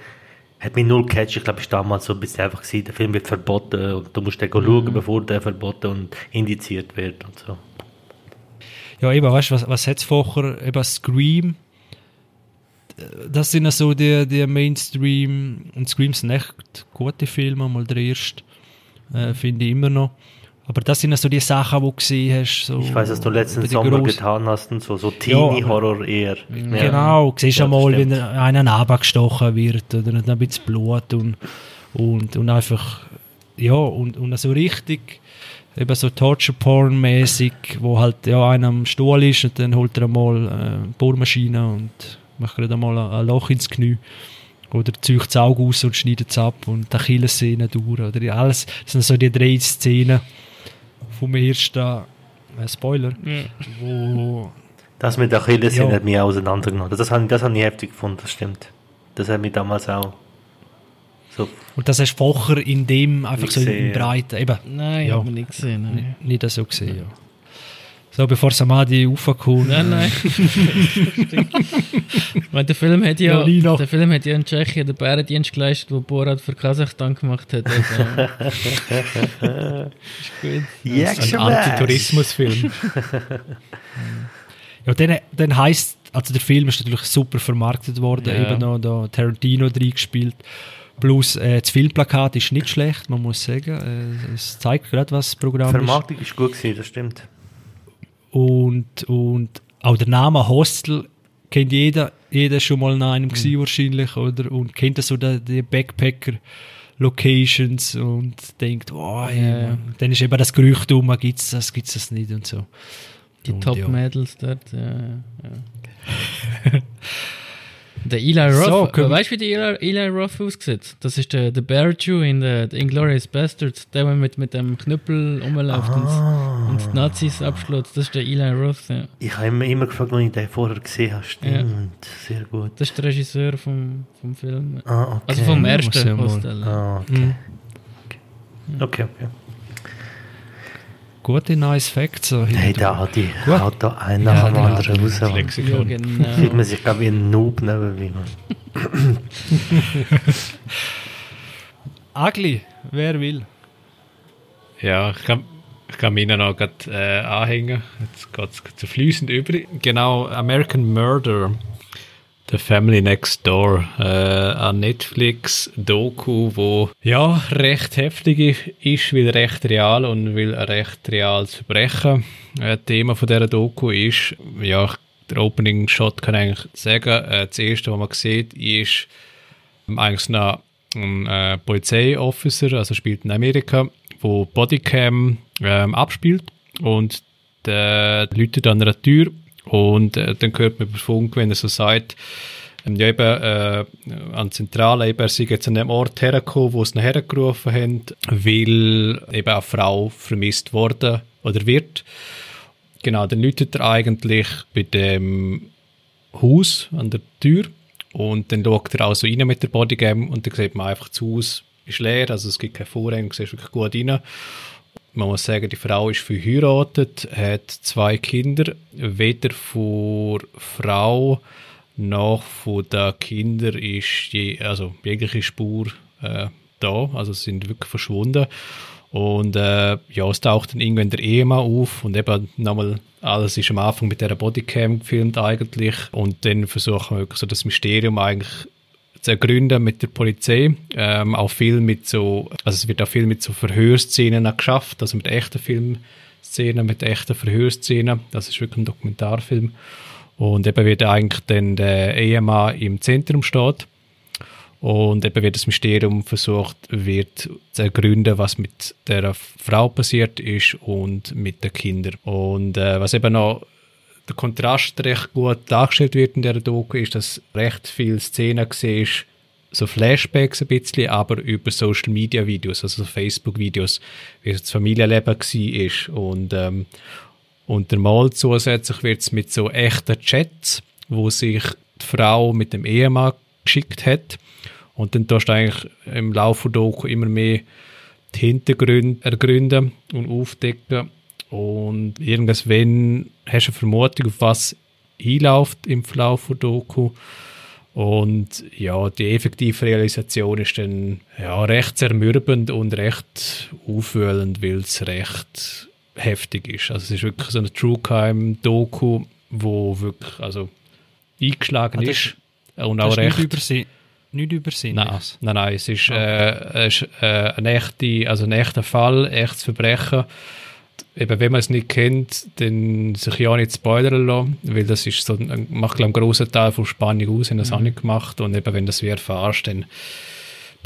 hat mich null catch. Ich glaube, es war damals so ein bisschen einfach gewesen, der Film wird verboten und du musst den mhm. schauen, bevor der verboten und indiziert wird und so. Ja, eben, weißt du, was, was hat es vorher, eben Scream, das sind so die, die Mainstream, und Scream sind echt gute Filme, mal der erste, äh, finde ich immer noch. Aber das sind ja so die Sachen, die du gesehen hast. So ich weiß, was du letzten Sommer gross... getan hast und so, so Teenie-Horror eher. Ja, genau, du siehst ja, mal, wenn einer abgestochen wird oder ein bisschen Blut und, und, und einfach, ja, und, und so richtig eben so Torture-Porn-mäßig, wo halt ja, einer am Stuhl ist und dann holt er mal eine Bohrmaschine und macht gerade mal ein Loch ins Knie oder zieht das Auge aus und schneidet es ab und die Achillessehne durch oder alles, das sind so die drei Szenen, vom ersten äh, Spoiler, ja. wo... Das mit Achilles ja. hat mich auseinandergenommen. Das habe das hab ich heftig gefunden, das stimmt. Das hat mich damals auch so... Und das hast du vorher in dem, einfach so gesehen, in Breite, eben. Nein, ja. habe ich nicht gesehen. Nein. Nicht so gesehen, ja. So, bevor Samadi raufkommt. Nein, nein. meine, der Film hat ja, Ja, der Film hat ja in Tschechien den Bärendienst geleistet, wo Borat für Kasachstan gemacht hat. Also, ist gut. Ja, Ein Antitourismusfilm. Ja, dann, dann heisst, also der Film ist natürlich super vermarktet worden, Ja. eben noch da Tarantino reingespielt. Plus äh, das Filmplakat ist nicht schlecht, man muss sagen. Äh, es zeigt gerade, was das Programm ist. Vermarktung ist gut gewesen, das stimmt. Und, und auch der Name Hostel kennt jeder, jeder schon mal nach Mhm. einem gewesen wahrscheinlich, oder? Und kennt so die, die Backpacker-Locations und denkt, oh, Ja, dann ist eben das Gerücht um, gibt's das, gibt's das nicht und so. Die Und ja. Top-Mädels dort. Ja, ja. der Eli Roth, So, weißt du, wie der Eli, Eli Roth aussieht? Das ist der, der Bear Jew in der the Inglourious Bastards, der der mit, mit dem Knüppel rumläuft Ah. und, und die Nazis abschlägt. Das ist der Eli Roth, ja. Ich habe immer, immer gefragt, wenn ich den vorher gesehen habe. Stimmt, sehr gut. Das ist der Regisseur vom, vom Film. Ah, okay. Also vom ja ersten Hostel. Ah, okay. Mhm. Okay, okay. Gute nice Facts. So Hey, da hat die Gut. haut da einen nach Ja, dem genau. anderen raus. Ja, Lexikon. Fühlt genau. man sich, glaube ich, wie ein Noob neben mir. Agli, wer will? Ja, ich kann, ich kann mich noch gerade äh, anhängen. Jetzt geht es zu fließend über. Genau, American Murder. The Family Next Door. Äh, an Netflix Doku, wo ja recht heftig ist, weil recht real und weil recht reales Verbrechen äh, Thema von dieser Doku ist. Ja, der Opening Shot kann ich eigentlich sagen. Äh, das erste, was man sieht, ist eigentlich noch ein äh, Polizeiofficer, also spielt in Amerika, wo Bodycam ähm, abspielt und der läutet an einer Tür und äh, dann hört man über Funk, wenn er so sagt, ähm, ja eben äh, an Zentrale, eben, er sei jetzt an dem Ort hergekommen, wo sie ihn hergerufen haben, weil eben eine Frau vermisst worden oder wird. Genau, dann läutet er eigentlich bei dem Haus an der Tür und dann schaut er auch so rein mit der Bodycam und dann sieht man einfach, das Haus ist leer, also es gibt kein Vorhang, du siehst wirklich gut rein. Man muss sagen, die Frau ist verheiratet, hat zwei Kinder, weder von Frau noch von den Kindern ist je, also jegliche Spur äh, da, also sie sind wirklich verschwunden. Und äh, ja, es taucht dann irgendwann der Ehemann auf und eben nochmal, alles ist am Anfang mit der Bodycam gefilmt eigentlich und dann versuchen wir wirklich so das Mysterium eigentlich zu ergründen mit der Polizei. Ähm, auch viel mit so, also es wird auch viel mit so Verhörszenen geschafft, also mit echten Filmszenen, mit echten Verhörszenen. Das ist wirklich ein Dokumentarfilm. Und eben wird eigentlich dann der Ehemann im Zentrum steht. Und eben wird das Mysterium versucht, wird zu ergründen, was mit der Frau passiert ist und mit den Kindern. Und äh, was eben noch der Kontrast recht gut dargestellt wird in der Doku, ist, dass recht viele Szenen siehst, so Flashbacks ein bisschen, aber über Social Media Videos, also so Facebook Videos, wie das Familienleben war. Und, ähm, und der Mal zusätzlich wird es mit so echten Chats, wo sich die Frau mit dem Ehemann geschickt hat. Und dann tust du eigentlich im Laufe der Doku immer mehr die Hintergründe ergründen und aufdecken. Und irgendwann hast du eine Vermutung, auf was hinläuft im Verlauf der Doku. Und ja, die effektive Realisation ist dann ja, recht zermürbend und recht aufwühlend, weil es recht heftig ist. Also es ist wirklich so eine True Crime Doku, wo wirklich also eingeschlagen Ah, ist und auch ist recht nicht übersehen. Nicht übersehen. Nein, nein, nein, es ist, äh, es ist äh, ein, echte, also ein echter Fall, ein echtes Verbrechen. Eben, wenn man es nicht kennt, dann sich ja nicht spoilern lassen, weil das ist so, ein- macht glaub, einen grossen Teil von Spannung aus, haben das auch nicht gemacht und eben, wenn das wie erfährst, dann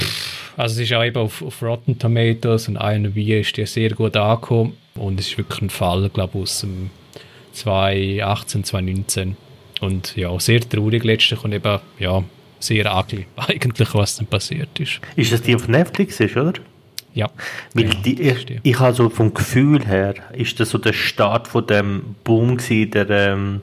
pff, also es ist auch eben auf, auf Rotten Tomatoes und IMDb ist die sehr gut angekommen und es ist wirklich ein Fall, glaube aus dem 2018, 2019 und ja, sehr traurig letztlich und eben, ja, sehr ugly eigentlich, was dann passiert ist. Ist das die auf Netflix, ist, oder? Ja. Weil Genau, die, ich, ich habe so vom Gefühl her, ist das so der Start von dem Boom gewesen, der, ähm,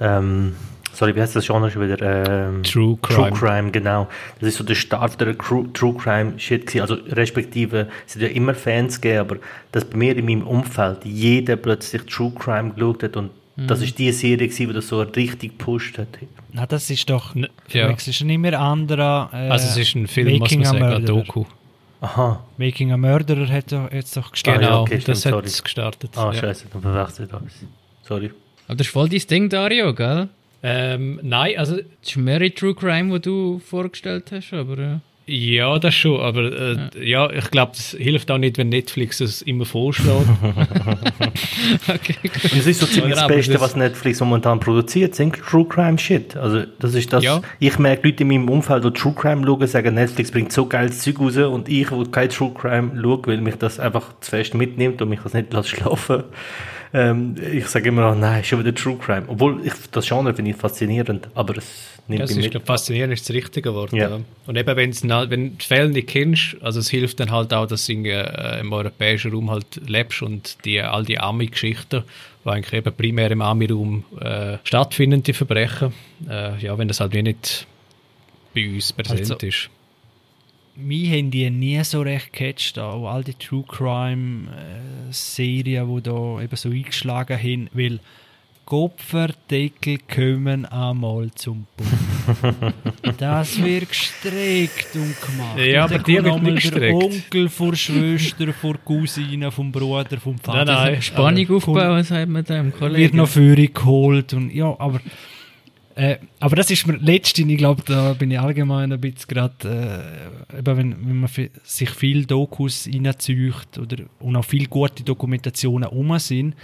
ähm, sorry, wie heißt das Genre schon wieder? Ähm, True Crime. True Crime, genau. Das ist so der Start der True Crime Shit gewesen. Also respektive, es hat ja immer Fans gegeben, aber dass bei mir in meinem Umfeld jeder plötzlich True Crime geschaut hat und das ist die Serie gewesen, die das so richtig gepusht hat. Na, das ist doch. Ja. Es ist nicht mehr anderer. Äh, Also es ist ein Film, muss Making man a sagen, ein Murderer. Doku. Aha. Making a Murderer hat doch jetzt doch gestartet. ja, Genau, okay, das stimmt, hat sorry. gestartet. Ah, ja. scheiße, dann verwechselt ich alles. Sorry. Aber das ist voll dein Ding, Dario, gell? Ähm, nein, also Das ist mehrere True Crime, die du vorgestellt hast, aber äh, ja, das schon, aber äh, ja. ich glaube, das hilft auch nicht, wenn Netflix es immer vorschlägt. okay, es ist so ziemlich das Beste, das- was Netflix momentan produziert, sind True Crime Shit. Also das ist das, Ja. ich merke Leute in meinem Umfeld, die True Crime schauen, sagen, Netflix bringt so geiles Zeug raus und ich, wo kein True Crime schaue, weil mich das einfach zu fest mitnimmt und mich das nicht lässt schlafen ähm, ich sage immer noch, nein, schon wieder True Crime. Obwohl, ich, das Genre finde ich faszinierend, aber es nimmt Das mich ist mit. glaub, faszinierend, ist das richtige Wort. Ja. Ja. Und eben, wenn's, wenn du die Fälle nicht kennst, also es hilft dann halt auch, dass du in, äh, im europäischen Raum halt lebst und die, all die Ami-Geschichten, die eigentlich eben primär im Ami-Raum äh, stattfinden, die Verbrechen, äh, ja, wenn das halt wie nicht bei uns präsent Also- ist. Mich haben die nie so recht gecatcht, auch all die True Crime äh, Serien, die da eben so eingeschlagen haben, weil Kopferdeckel kommen einmal zum Punkt. das wird gestreckt und gemacht. Ja, und aber die wird nicht der gestreckt. Onkel, vor Schwester, vor Cousine, vom Bruder, vom Vater. Nein, nein. Spannung Aber- aufbauen, sagt man dem Kollegen. wird noch Führung geholt und ja, aber äh, aber das ist mir letztens, ich glaube, da bin ich allgemein ein bisschen gerade, äh, wenn, wenn man sich viel Dokus reinzieht oder und auch viele gute Dokumentationen um sind,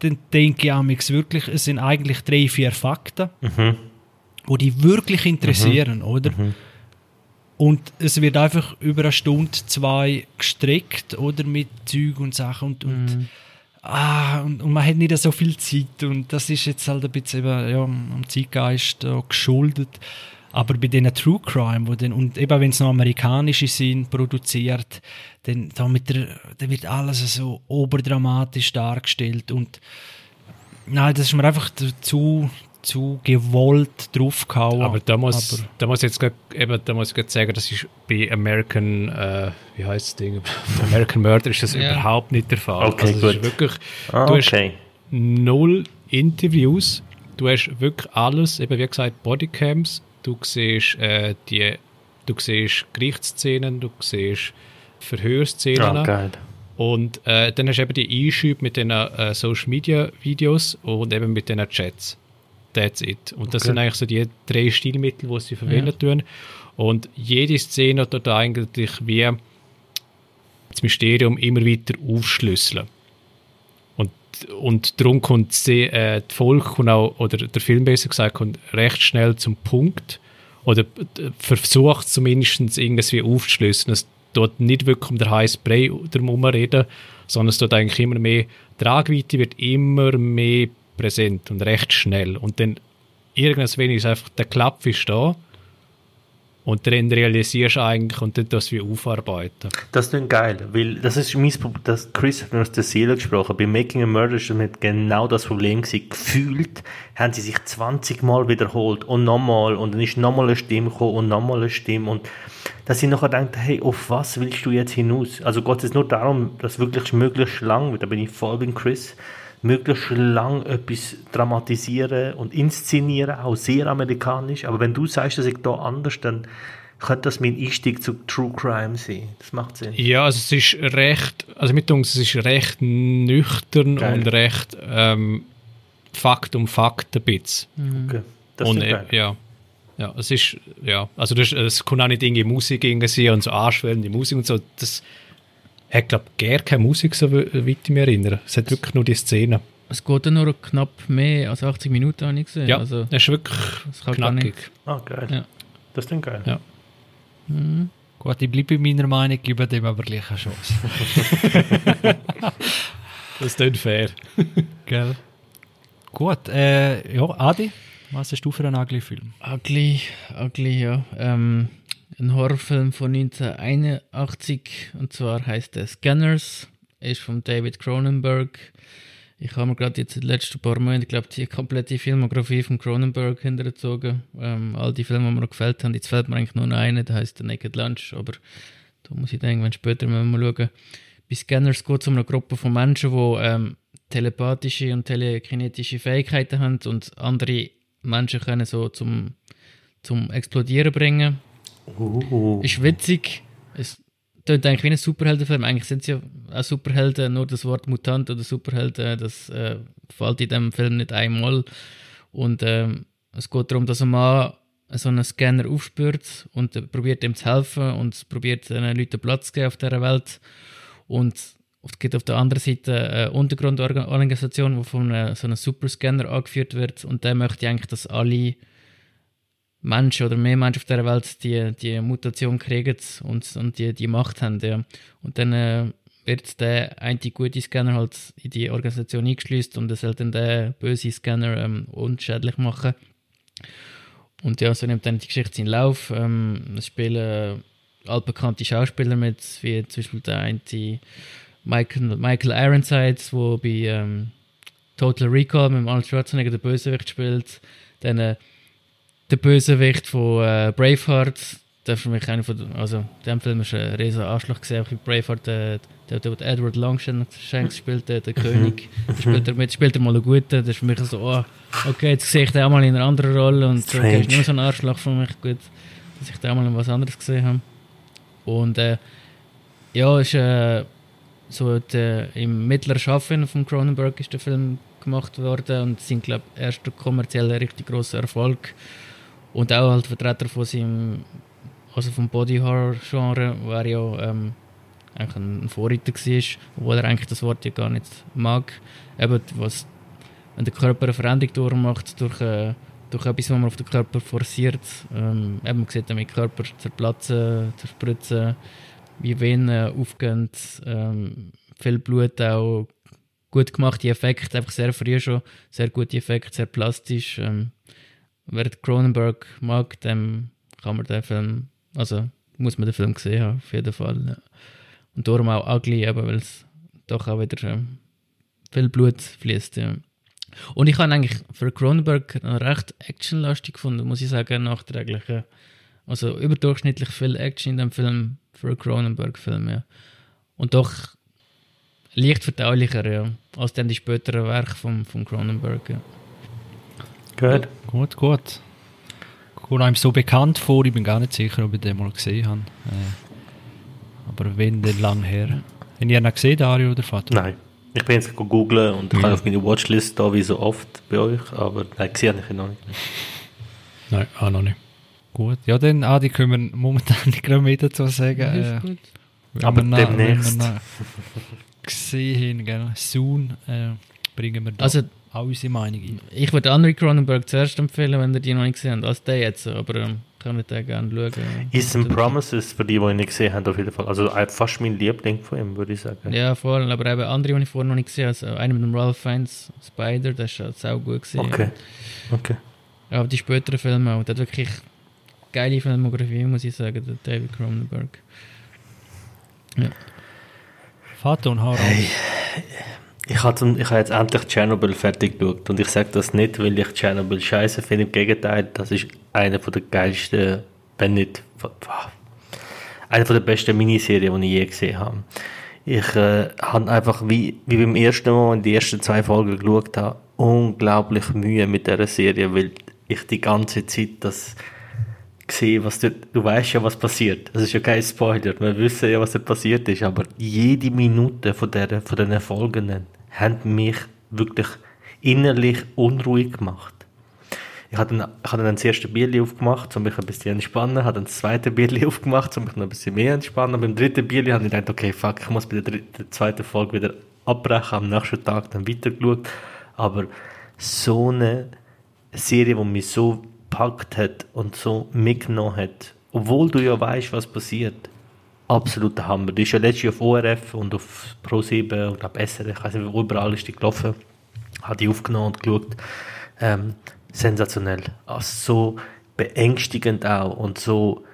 dann denke ich amigs wirklich, es sind eigentlich drei, vier Fakten, Mhm. die die wirklich interessieren, oder? Und es wird einfach über eine Stunde, zwei gestreckt, oder? Mit Zeug und Sachen und, und Ah, und, und man hat nicht so viel Zeit und das ist jetzt halt ein bisschen eben, ja, am Zeitgeist äh, geschuldet. Aber bei diesen True Crime, wo dann, und eben wenn es noch amerikanische sind, produziert, dann, da mit der, dann wird alles so oberdramatisch dargestellt und nein, das ist mir einfach zu, zu gewollt draufgehauen. Aber da muss, Aber- da muss ich jetzt grad, eben, da muss ich grad sagen, das ist bei American, äh, wie heißt das Ding? American Murder ist das Ja. überhaupt nicht der Fall. Okay, also gut. ist wirklich, Ah, du hast okay. null Interviews, du hast wirklich alles, eben wie gesagt, Bodycams, du siehst äh, die, du siehst Gerichtsszenen, du siehst Verhörszenen. Ah, geil. Und äh, dann hast du eben die Einschübe mit den äh, Social Media Videos und eben mit den Chats. That's it. Und das Okay. sind eigentlich so die drei Stilmittel, die sie verwenden tun. Und jede Szene dort eigentlich wie das Mysterium immer weiter aufschlüsseln. Und, und darum kommt sie, äh, die Folge kommt auch, oder der Film besser gesagt, kommt recht schnell zum Punkt. Oder versucht zumindest irgendwie aufzuschlüsseln. Es dort nicht wirklich um den heißen Brei drum reden, sondern es dort eigentlich immer mehr, die Tragweite wird immer mehr präsent und recht schnell. Und dann irgendwas ist einfach, der Klapp ist da und dann realisierst du eigentlich und dann das wie aufarbeiten. Das ist geil, weil das ist mein Problem, das Chris hat mir aus der Seele gesprochen. Bei Making a Murder ist damit genau das Problem gewesen. Gefühlt haben sie sich 20 Mal wiederholt und nochmal und dann ist nochmal eine Stimme gekommen und nochmal eine Stimme und dass ich nachher denke, hey, auf was willst du jetzt hinaus? Also geht es nur darum, dass wirklich möglichst lang, da bin ich voll beim Chris, möglichst lang etwas dramatisieren und inszenieren, auch sehr amerikanisch. Aber wenn du sagst, dass ich da anders, dann könnte das mein Einstieg zu True Crime sein. Das macht Sinn. Ja, also es ist recht, also mit uns, es ist recht nüchtern Geil. und recht ähm, Fakt um Fakt ein bisschen. Okay. Das und ist äh, geil. ja. Ja, es ist, ja, also das, es kann auch nicht irgendwie Musik irgendwie sein und so anschwellende Musik und so. Das hat, glaube ich, gar keine Musik, so weit ich mich erinnere. Es hat wirklich nur die Szene. Es geht dann nur knapp mehr als 80 Minuten, habe ich gesehen. Ja, Also, es ist wirklich knackig. nicht. Ah, geil. Ja. Das ist geil. Ja. Gut, ich bleibe bei meiner Meinung, gebe dem aber gleich eine Chance. Das ist nicht fair. Gell? Gut, äh, ja, Adi, was hast du für einen Ugly-Film? Ugly, ugly, ja. Ähm, ein Horrorfilm von 1981 und zwar heißt er Scanners. Er ist von David Cronenberg. Ich habe mir gerade jetzt in den letzten paar Monaten, glaube die komplette Filmografie von Cronenberg hintergezogen. Ähm, all die Filme, die mir noch gefällt haben. Jetzt fällt mir eigentlich nur noch einer, der heißt The Naked Lunch, aber da muss ich dann irgendwann später mal schauen. Bei Scanners geht es um eine Gruppe von Menschen, die ähm, telepathische und telekinetische Fähigkeiten haben und andere Menschen können so zum, zum Explodieren bringen. Uh. Ist witzig. Es klingt eigentlich wie ein Superheldenfilm. Eigentlich sind es ja auch Superhelden, nur das Wort Mutant oder Superhelden, das äh, fällt in dem Film nicht einmal. Und ähm, es geht darum, dass ein Mann so einen Scanner aufspürt und äh, probiert ihm zu helfen und probiert den Leuten Platz zu geben auf dieser Welt. Und es gibt auf der anderen Seite eine Untergrundorganisation, die von einem, so einem Superscanner angeführt wird und der möchte eigentlich, dass alle Menschen oder mehr Menschen auf der Welt die, die Mutation kriegen und, und die, die Macht haben. Ja. Und dann äh, wird der eine gute Scanner halt in die Organisation eingeschleust und er soll dann den böse Scanner ähm, unschädlich machen. Und ja, so nimmt dann die Geschichte seinen Lauf. Ähm, es spielen altbekannte Schauspieler mit, wie zum Beispiel der eine Michael, Michael Ironsides, der bei ähm, Total Recall mit Arnold Schwarzenegger den Bösewicht spielt. Dann äh, der Bösewicht von äh, Braveheart, der für mich einer von, also dem Film ist ein riesen Anschlag gesehen, auch in Braveheart, äh, der, der, der Edward Longshanks spielt, der, der König, der spielt, er, spielt er mal einen guten, das ist für mich so, oh, okay, jetzt sehe ich den auch mal in einer anderen Rolle und so, okay, ist mehr so ein Arschloch für mich, gut, dass ich da mal in was anderes gesehen habe. Und äh, ja, ist äh, so der, im mittleren Schaffen von Cronenberg ist der Film gemacht worden und sind glaube erster kommerzieller richtig großer Erfolg und auch halt Vertreter von seinem also vom Body Horror Genre war ja ähm, eigentlich ein Vorreiter war, obwohl er eigentlich das Wort ja gar nicht mag. Eben, was, wenn der Körper eine Veränderung durchmacht durch, äh, durch etwas, was man auf den Körper forciert, ähm, eben, man sieht dann mit Körper zerplatzen, zerspritzen, wie Venen aufgehen, ähm, viel Blut auch, gut gemachte Effekte, einfach sehr früh schon, sehr gute Effekte, sehr plastisch. Ähm, wer Cronenberg mag, dem kann man den Film, also muss man den Film gesehen haben, auf jeden Fall. Und darum auch ugly, weil es doch auch wieder ähm, viel Blut fließt. Ja. Und ich habe eigentlich für Cronenberg recht actionlastig gefunden, muss ich sagen, nachträglich. Also überdurchschnittlich viel Action in dem Film für Cronenberg-Film, ja. Und doch leicht verdaulicher, ja, als dann die späteren Werke von vom Cronenberg, ja. Gut. Gut, gut. Kommt einem so bekannt vor, ich bin gar nicht sicher, ob ich den mal gesehen habe. Äh, aber wenn, denn lang her. Haben ihr noch gesehen, Dario oder Vater? Nein. Ich bin jetzt googeln und ich Ja. habe auf meine Watchlist da wie so oft bei euch, aber nein, gesehen habe ich ihn noch nicht. Nein, auch noch nicht. Gut. Ja, dann, Adi, können wir momentan nicht gerade mehr dazu sagen. ist Äh, Aber wir demnächst. gesehen gell? Soon äh, bringen wir da Also, auch unsere Meinung ein. ich würde andere Cronenberg zuerst empfehlen, wenn ihr die noch nicht gesehen habt, als der jetzt, aber ähm, könnt ihr gerne schauen. Eastern Promises, für die, die ihn nicht gesehen haben, auf jeden Fall. Also äh, fast mein Liebling von ihm, würde ich sagen. Ja, voll, aber eben andere, die ich vorher noch nicht gesehen habe, also einer mit dem Ralph Fiennes, Spider, das ist halt sau gut gesehen. Okay. Okay. Ja, aber die späteren Filme auch, der hat wirklich geile Filmografie, muss ich sagen, der David Cronenberg. Vater und Hau raus. Ich habe ich jetzt endlich Chernobyl fertig geschaut und ich sage das nicht, weil ich Chernobyl scheiße finde. Im Gegenteil, das ist eine von der geilsten, wenn nicht, eine von der besten Miniserien, die ich je gesehen habe. Ich äh, habe einfach, wie, wie beim ersten Mal in die ersten zwei Folgen geschaut habe, unglaublich Mühe mit dieser Serie, weil ich die ganze Zeit das sehe, was dort, du weißt ja, was passiert. Das ist ja kein Spoiler. Wir wissen ja, was dort passiert ist, aber jede Minute von, der, von den Folgen haben mich wirklich innerlich unruhig gemacht. Ich habe dann, habe dann das erste Bierli aufgemacht, um mich ein bisschen entspannen, habe dann das zweite Bierli aufgemacht, um mich noch ein bisschen mehr entspannen. Beim dritten Bierli habe ich gedacht, okay, fuck, ich muss bei der, dritten, der zweiten Folge wieder abbrechen, am nächsten Tag dann weitergeschaut. Aber so eine Serie, die mich so gepackt hat und so mitgenommen hat, obwohl du ja weißt, was passiert. Absoluter Hammer. Die ist ja letztes Jahr auf ORF und auf Pro7 und auf SRF, ich weiß nicht, überall ist die gelaufen. Habe die aufgenommen und geschaut. Ähm, sensationell. Also so beängstigend auch und so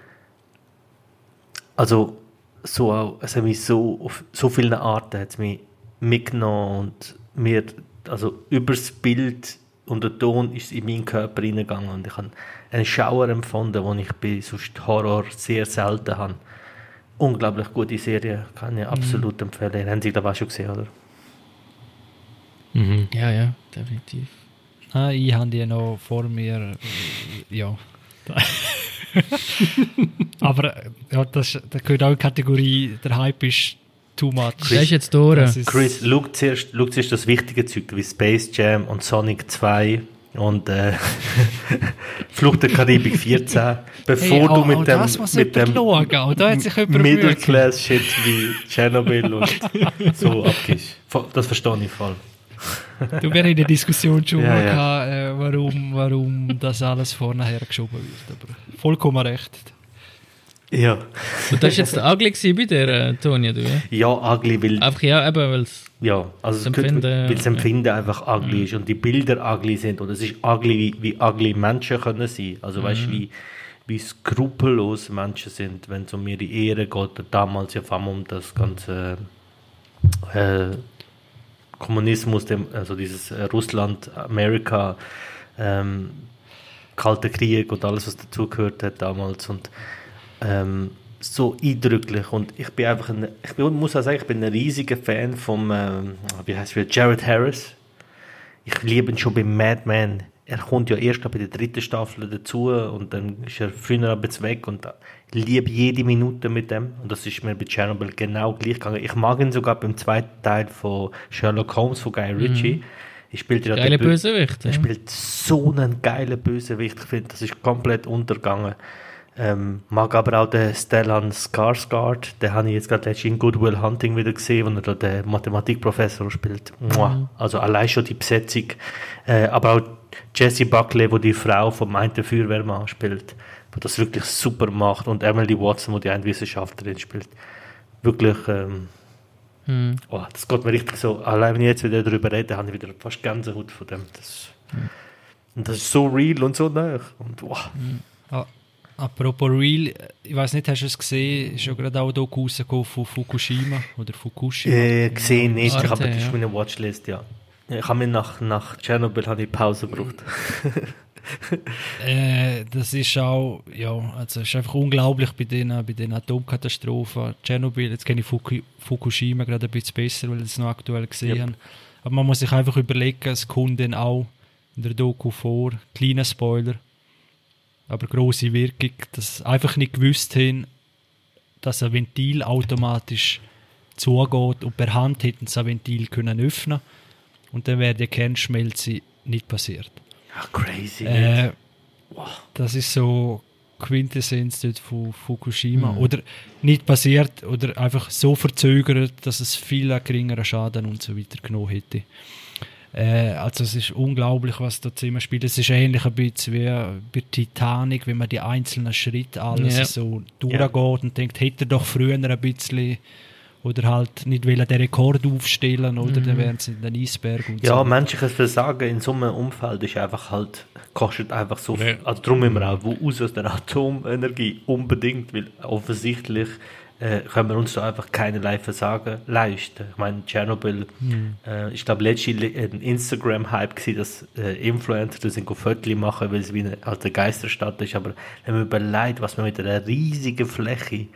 also so auch, es hat mich so auf so vielen Arten hat mich mitgenommen und mir also übers Bild und der Ton ist in meinen Körper reingegangen und ich habe einen Schauer empfunden, den ich bei sonst Horror sehr selten habe. Unglaublich gute Serie, kann ich absolut empfehlen. Haben Sie ich auch schon gesehen, oder? Mhm. Ja, ja, definitiv. Ah, ich habe die noch vor mir. äh, Ja. Aber äh, ja, das, das gehört auch in die Kategorie, der Hype ist too much. Der ist jetzt durch. Das ist- Chris, schau zuerst, schau zuerst das wichtige Zeug wie Space Jam und Sonic 2 und äh, Flucht der Karibik 14, bevor Hey, du auch- mit auch dem, das mit dem schauen, auch da hat sich jemand Mühe Middle Class Shit wie Chernobyl und so abgehst. Das verstehe ich voll. Du wärst in der Diskussion schon Ja, mal ja. gehabt, äh, warum, warum das alles vorne geschoben wird. Aber vollkommen recht. Ja. Und das war jetzt der gewesen bei dir, äh, Toni, du? Ja? Ja, ugly, weil, Einfach ja, eben, weil es. ja, also Das Empfinden, weil das ja. Empfinden einfach ugly ist und die Bilder ugly sind und es ist ugly, wie, wie ugly Menschen können sein. Also weißt du, wie, wie skrupellos Menschen sind, wenn es um ihre Ehre geht. Damals ja vor allem um das ganze äh, Kommunismus, dem, also dieses äh, Russland, Amerika, ähm, Kalter Krieg und alles, was dazugehört hat damals. Und ähm, so eindrücklich. Und ich bin einfach, ein, ich bin, muss auch sagen, ich bin ein riesiger Fan von, ähm, wie heißt er, Jared Harris. Ich liebe ihn schon bei Mad Men. Er kommt ja erst bei der dritten Staffel dazu und dann ist er früher ein bisschen weg und ich liebe jede Minute mit dem. Und das ist mir bei Chernobyl genau gleich gegangen. Ich mag ihn sogar beim zweiten Teil von Sherlock Holmes von Guy Ritchie. Ich spielte ja Geile Bö- Bösewicht. er Ja. spielt so einen geilen Bösewicht. Ich finde, das ist komplett untergegangen. Ähm, mag aber auch den Stellan Skarsgård. Den habe ich jetzt gerade letztens in Good Will Hunting wieder gesehen, wo er da den Mathematikprofessor spielt. Mua. Also allein schon die Besetzung. Äh, aber auch Jessie Buckley, wo die Frau vom einen Feuerwehrmann spielt, wo das wirklich super macht. Und Emily Watson, wo die eine Wissenschaftlerin spielt. Wirklich, ähm, Hm. oh, das geht mir richtig so. Allein wenn ich jetzt wieder darüber rede, habe ich wieder fast Gänsehaut von dem. Das, Und das ist so real und so nah. Und wow. Ah, apropos Real, ich weiß nicht, hast du es gesehen? Ist ja gerade auch ein Doku rausgekommen von Fukushima oder Fukushima. Äh, gesehen nicht, Arte, aber das ist ja. meine Watchlist, ja. Ich habe mir nach, nach Tschernobyl habe ich Pause gebraucht. Äh, das ist auch, ja, also es ist einfach unglaublich bei den, bei den Atomkatastrophen. Tschernobyl, jetzt kenne ich Fuku, Fukushima gerade ein bisschen besser, weil ich es noch aktuell gesehen Yep. habe. Aber man muss sich einfach überlegen, es kommt dann auch in der Doku vor, kleiner Spoiler, aber große Wirkung, dass einfach nicht gewusst haben, dass ein Ventil automatisch zugeht und per Hand hätten sie ein Ventil können öffnen und dann wäre die Kernschmelze nicht passiert. Ach, crazy. Äh, das ist so Quintessenz dort von Fukushima. Oder nicht passiert oder einfach so verzögert, dass es viel geringeren Schaden und so weiter genommen hätte. Äh, also es ist unglaublich, was da zusammen spielt. Es ist ähnlich ein bisschen wie bei Titanic, wenn man die einzelnen Schritte alles Ja. so durchgeht und denkt, hätte er doch früher ein bisschen oder halt nicht wollen den Rekord aufstellen oder dann wären sie in den Eisberg und Ja, so. menschliches Versagen in so einem Umfeld ist einfach halt, kostet einfach so viel. Ja. Also darum müssen wir auch wo aus aus der Atomenergie unbedingt, weil offensichtlich äh, können wir uns da einfach keinerlei Versagen leisten. Ich meine, Tschernobyl, äh, ich glaube, letztens ein Instagram-Hype gewesen, dass äh, Influencer das sind Fotos machen, weil es wie eine alte Geisterstadt ist, aber wenn man überlegt, was man mit einer riesigen Fläche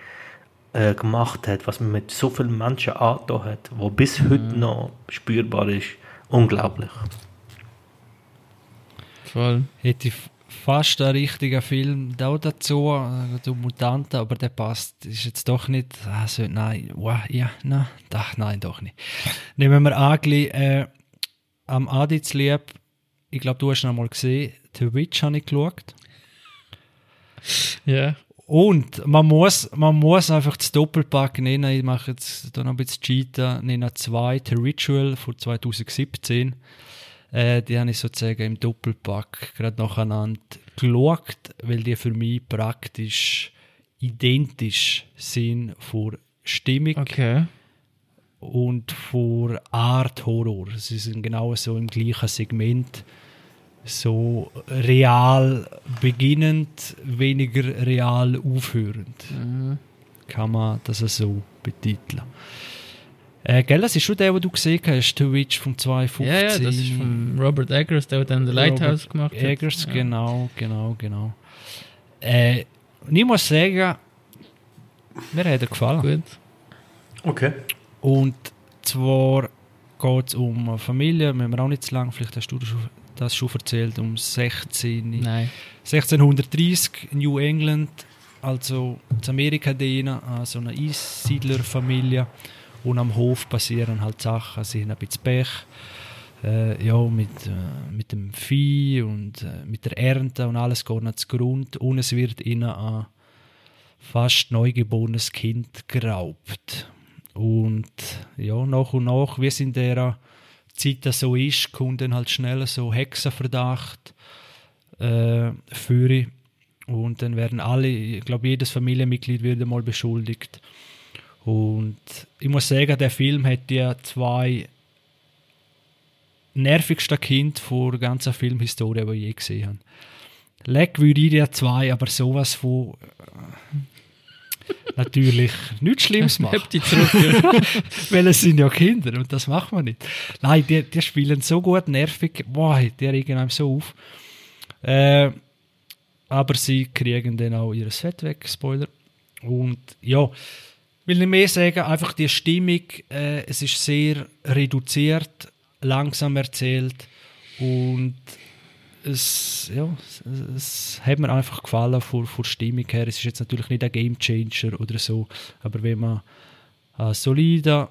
äh, gemacht hat, was man mit so vielen Menschen angetan hat, wo bis heute noch spürbar ist, unglaublich. Voll. hätte ich fast einen richtigen Film da dazu, äh, du Mutanten, aber der passt, ist jetzt doch nicht, also nein, wow, ja, nein, ach, nein, doch nicht. Nehmen wir an, äh, am Aditzlieb, ich glaube, du hast ihn einmal gesehen, The Witch habe ich geschaut. Ja. Und man muss, man muss einfach das Doppelpack nennen. Ich mache jetzt da noch ein bisschen Cheater. Nenne zwei. The Ritual von 2017. Äh, die habe ich sozusagen im Doppelpack gerade nacheinander geschaut, weil die für mich praktisch identisch sind vor Stimmung Okay. und vor Art Horror. Sie sind genau so im gleichen Segment. So real beginnend, weniger real aufhörend. Kann man das so betiteln. Äh, gell, das ist schon der, den du gesehen hast, The Witch vom 2015. Ja, ja, das ist von Robert Eggers, der dann The Lighthouse Robert gemacht hat. Eggers, ja. genau, genau, genau. Äh, und ich muss sagen, mir hat er gefallen. Gut. Okay. Und zwar geht es um eine Familie, müssen wir auch nicht zu lang, vielleicht hast du das schon, das schon erzählt, um 16, Nein. 1630 New England, also in Amerika denen, äh, so eine Einsiedlerfamilie. Und am Hof passieren halt Sachen, sie haben ein bisschen Pech. Äh, ja, mit, äh, mit dem Vieh und äh, mit der Ernte und alles geht nicht Grund. Und es wird ihnen ein fast neugeborenes Kind geraubt. Und ja, nach und nach, wie es in der Zeit so ist, kommt dann halt schnell so Hexenverdacht äh, für und dann werden alle, ich glaube jedes Familienmitglied wird einmal beschuldigt. Und ich muss sagen, der Film hat ja zwei nervigsten Kinder vor der ganzen Filmhistorie, die ich je gesehen habe. Leck würde ich ja zwei, aber sowas von äh, natürlich nichts Schlimmes machen. Die zurück. Weil es sind ja Kinder und das macht man nicht. Nein, die, die spielen so gut, nervig. Boah, die regen einem so auf. Äh, aber sie kriegen dann auch ihr Set weg, Spoiler. Und ja, will nicht mehr sagen, einfach die Stimmung, äh, es ist sehr reduziert, langsam erzählt und es, ja, es, es hat mir einfach gefallen von, der Stimmung her. Es ist jetzt natürlich nicht ein Game Changer oder so, aber wenn man einen soliden,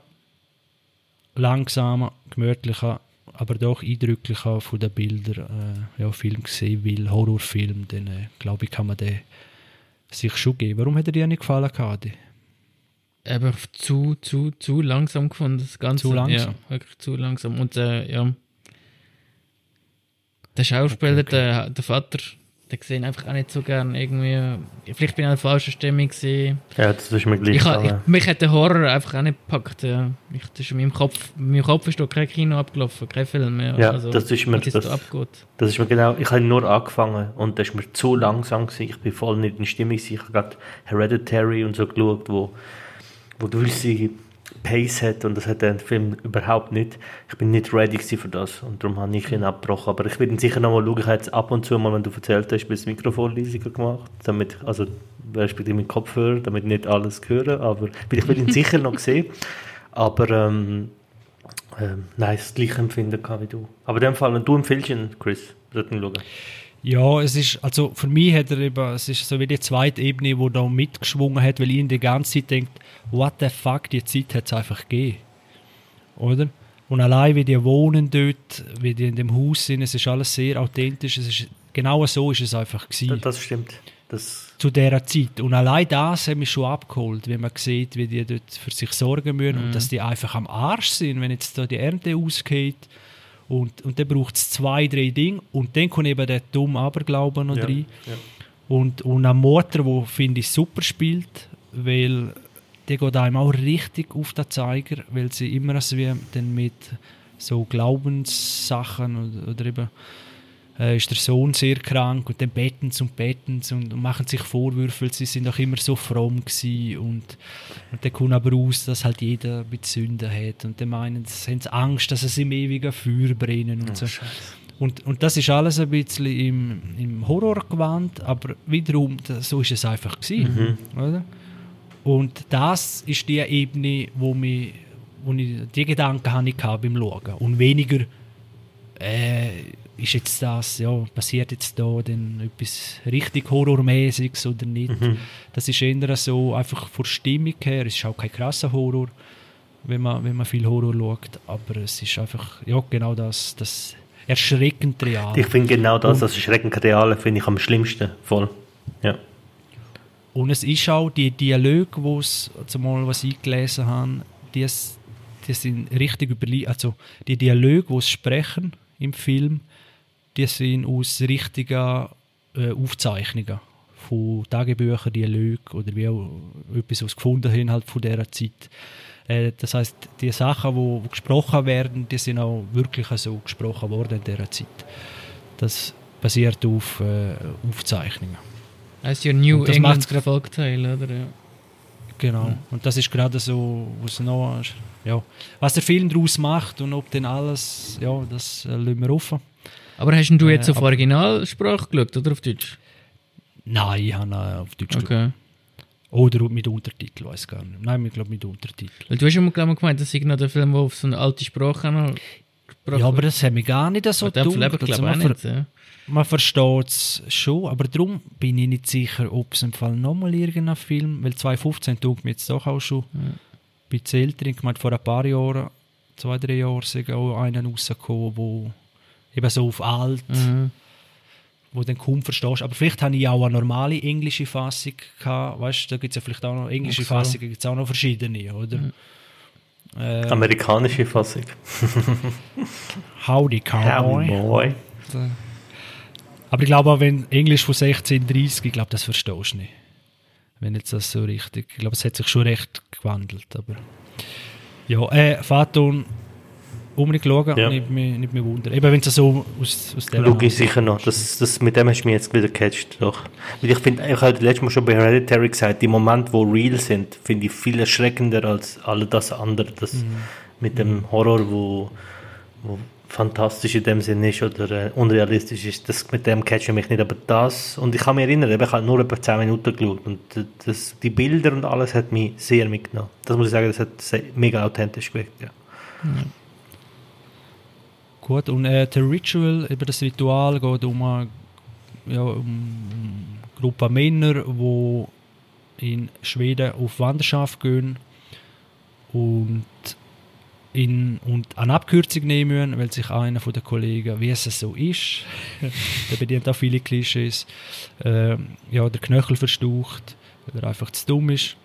langsamen, gemütlichen, aber doch eindrücklicher von den Bildern äh, ja, Film gesehen will, Horrorfilm, dann äh, glaube ich, kann man den sich schon geben. Warum hat er dir nicht gefallen, Kadi? Aber zu, zu, zu langsam gefunden, das Ganze. Zu langsam? Ja, wirklich zu langsam. Und äh, ja. Der Schauspieler, Okay, okay. Der, der Vater, der gesehen einfach auch nicht so gern irgendwie. Vielleicht bin ich in einer falschen Stimmung gewesen. Ja, das ist mir gleich Ich, ich, mich hat der Horror einfach auch nicht gepackt. Ja. Ich, das ist in meinem Kopf, in meinem Kopf ist da kein Kino abgelaufen, kein Film mehr. Ja, also, das ist mir- das- da abgeht. Das ist mir genau, ich habe nur angefangen und das ist mir zu langsam gewesen. Ich bin voll nicht in Stimmung gewesen. Ich habe gerade Hereditary und so geschaut, wo, wo gewisse Pace hat und das hat der Film überhaupt nicht. Ich bin nicht ready für das und darum habe ich ihn abgebrochen. Aber ich werde ihn sicher noch mal schauen. Ich habe jetzt ab und zu mal, wenn du erzählt hast, das Mikrofon leiser gemacht, damit, also respektive mit Kopfhörer, damit nicht alles hören, aber ich will ihn sicher noch sehen. Aber ähm, ähm, nein, das gleiche Empfinden gehabt wie du. Aber in dem Fall, wenn du empfiehlst ihn, Chris, sollten schauen. Ja, es ist, also für mich hat er eben, es ist so wie die zweite Ebene, die da mitgeschwungen hat, weil ich in die ganze Zeit denkt, what the fuck, die Zeit hat es einfach gegeben. Oder? Und allein wie die wohnen dort, wie die in dem Haus sind, es ist alles sehr authentisch, es ist, genau so ist es einfach gewesen. Das, das stimmt. Das, zu dieser Zeit. Und allein das hat mich schon abgeholt, wenn man sieht, wie die dort für sich sorgen müssen und dass die einfach am Arsch sind, wenn jetzt da die Ernte ausgeht. Und, und dann braucht es zwei, drei Dinge. Und dann kommt eben der dumme Aberglaube noch ja, rein. ja. Und, und ein Motor, der, finde ich, super spielt, weil der geht einem auch richtig auf den Zeiger, weil sie immer so wie dann mit so Glaubenssachen oder, oder eben äh, ist der Sohn sehr krank und dann und beten sie und, und machen sich Vorwürfe, sie sind doch immer so fromm gewesen und, und dann kommt aber raus, dass halt jeder mit Sünden hat und dann meinen sie, haben Angst, dass sie im ewigen Feuer brennen und so. Und, und das ist alles ein bisschen im, im Horror gewandt, aber wiederum, da- so ist es einfach gewesen, oder? Und das ist die Ebene, wo, mich, wo ich die Gedanken hatte beim Schauen. Und weniger, äh, ist jetzt das, ja, passiert jetzt da denn etwas richtig Horrormäßiges oder nicht. Das ist eher so, einfach von Stimmung her, es ist auch kein krasser Horror, wenn man, wenn man viel Horror schaut, aber es ist einfach, ja, genau das, das erschreckend real. Ich finde genau das, das schreckend Reale, finde ich am schlimmsten. Voll. Ja. Und es ist auch die Dialoge, wo es, also mal was ich gelesen habe, die, die sind richtig überli also die Dialoge, die es sprechen im Film, die sind aus richtigen äh, Aufzeichnungen von Tagebüchern, Dialogen oder wie auch etwas, was gefunden haben halt von dieser Zeit. Äh, das heißt, die Sachen, die gesprochen werden, die sind auch wirklich so gesprochen worden in dieser Zeit. Das basiert auf äh, Aufzeichnungen. Das ist ja New England Volkteil, oder? Ja. Genau. Und das ist gerade so, was noch, ja, was der Film daraus macht und ob denn alles, ja, das äh, lassen wir offen. Aber hast du jetzt Äh, auf Originalsprache geschaut oder auf Deutsch? Nein, ich habe auf Deutsch geschaut. Okay. Oder mit Untertitel, weiß gar nicht. Nein, ich glaube mit Untertitel. Weil du hast immer glaub ich, gemeint, das ist noch der Film, der auf so eine alte Sprache noch gesprochen Ja, aber das hat mich gar nicht so glaub Also man, ver. Ja. man versteht es schon, aber darum bin ich nicht sicher, ob es im Fall nochmal irgendein Film, weil 2015 tut mir jetzt doch auch schon ein bisschen älter. Ich meine, vor ein paar Jahren, zwei, drei Jahren, ist auch einer rausgekommen, wo eben so auf alt, Mhm. wo du dann kaum verstehst. Aber vielleicht habe ich auch eine normale englische Fassung gehabt. Weißt du, da gibt es ja vielleicht auch noch englische so. Fassungen, gibt es auch noch verschiedene, oder? Äh, Amerikanische Fassung. Howdy Cowboy. Boy. Aber ich glaube auch, wenn Englisch von 1630, ich glaube, das verstehst du nicht. Wenn jetzt das so richtig. Ich glaube, es hat sich schon recht gewandelt. Aber ja, äh, Faton unbedingt schauen, Ja. nicht, mehr, nicht mehr wundern. Eben, wenn es so aus, aus der Schau ich sicher noch. Das, das, mit dem hast du mich jetzt wieder gecatcht. Doch. Weil ich finde, ich habe letztes Mal schon bei Hereditary gesagt, die Momente, wo real sind, finde ich viel erschreckender als all das andere. Das mit dem Horror, wo, wo fantastisch in dem Sinn ist oder äh, unrealistisch ist, das, mit dem catcht mich nicht. Aber das, und ich kann mich erinnern, ich habe nur etwa 10 Minuten geschaut und das, die Bilder und alles hat mich sehr mitgenommen. Das muss ich sagen, das hat mega authentisch gewirkt. Ja. Gut, und äh, der Ritual, über das Ritual geht um eine, ja, um Gruppe Männer, die in Schweden auf Wanderschaft gehen und, in, und eine Abkürzung nehmen, weil sich einer den Kollegen, wie es so ist, der bedient auch viele Klischees, äh, ja, der Knöchel verstaucht, weil er einfach zu dumm ist.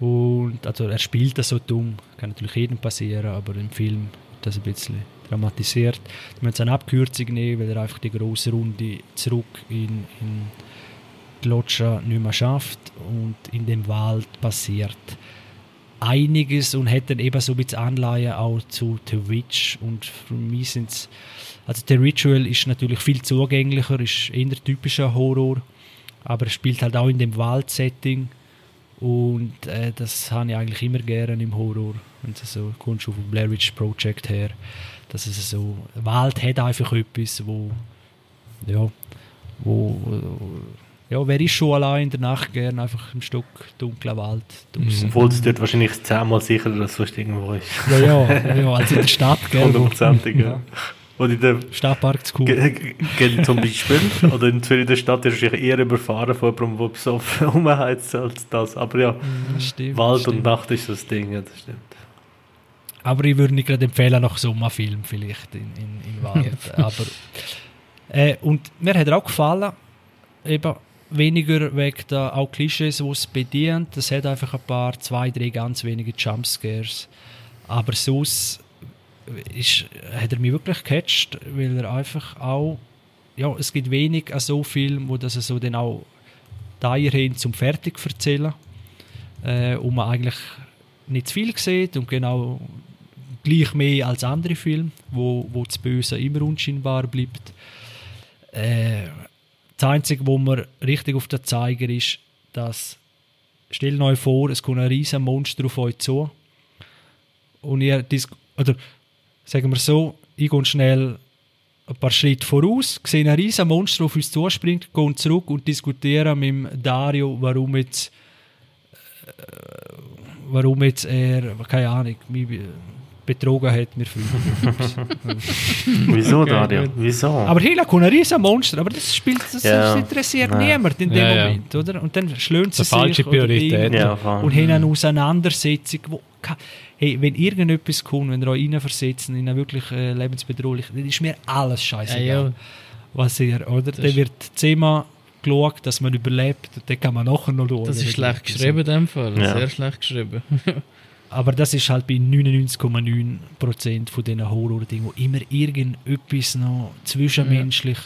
Und also er spielt das so dumm, kann natürlich jedem passieren, aber im Film das ein bisschen dramatisiert. Die müssen eine Abkürzung nehmen, weil er einfach die große Runde zurück in, in die Loggia nicht mehr schafft und in dem Wald passiert einiges und hat dann eben so ein bisschen Anleihen auch zu The Witch und für mich sind also der Ritual ist natürlich viel zugänglicher, ist eher typischer Horror, aber er spielt halt auch in dem Waldsetting und äh, das habe ich eigentlich immer gerne im Horror, wenn es so kommst du vom Blair Witch Project her, dass es so Wald hat einfach etwas, wo ja, wo ja, wer ist schon allein in der Nacht gern einfach im Stock dunklen Wald draussen. Obwohl es dort wahrscheinlich zehnmal sicherer als sonst irgendwo ist. Ja, ja, ja, also in der Stadt, gell? Hundertprozentig, ja. Und in der Stadtpark zu cool. Zum Beispiel, oder in Zürich der Stadt ist wahrscheinlich eher überfahren von jemandem, der besoffen rumheizt als das. Aber ja, stimmt, Wald und. Nacht ist so das Ding, ja, das stimmt. Aber ich würde nicht gerade empfehlen, nach Sommerfilm vielleicht in, in, in Wald. Aber, äh, und mir hat er auch gefallen, eben weniger wegen der auch Klischees, die es bedient. Es hat einfach ein paar, zwei, drei ganz wenige Jumpscares. Aber sonst ist, hat er mich wirklich gecatcht, weil er einfach auch, ja, es gibt wenig an so Filmen, wo das so dann auch dahin zum fertig erzählen, äh, und man eigentlich nicht zu viel sieht und genau gleich mehr als andere Filme, wo, wo das Böse immer unscheinbar bleibt. Äh, das Einzige, wo man richtig auf den Zeiger ist, dass stellt euch vor, es kommt ein riesen Monster auf euch zu und ihr oder sagen wir so, ich gehe schnell ein paar Schritte voraus, sehe ein riesen Monster auf uns zuspringt, gehen zurück und diskutieren mit Dario, warum jetzt warum jetzt er, keine Ahnung, betrogen hat, mir Wieso, Okay, Dario? Wieso? Aber kommt ein riesen Monster, aber das spielt, das, Ja. das interessiert Nein. niemand in dem Ja, ja. Moment, oder? Und dann schlönt sie Das ist eine falsche sich oder Priorität. Ja, und haben eine Auseinandersetzung, wo, hey, wenn irgendetwas kommt, wenn ihr euch reinversetzen in eine wirklich äh, lebensbedrohlich, dann ist mir alles scheißegal, Ja, ja. was ihr, oder? Dann wird zehnmal geschaut, dass man überlebt und dann kann man nachher noch schauen. Das ist schlecht es geschrieben in dem Fall. Ja. Sehr schlecht geschrieben. Aber das ist halt bei 99,9% von diesen Horror-Dingen, wo immer irgendetwas noch zwischenmenschlich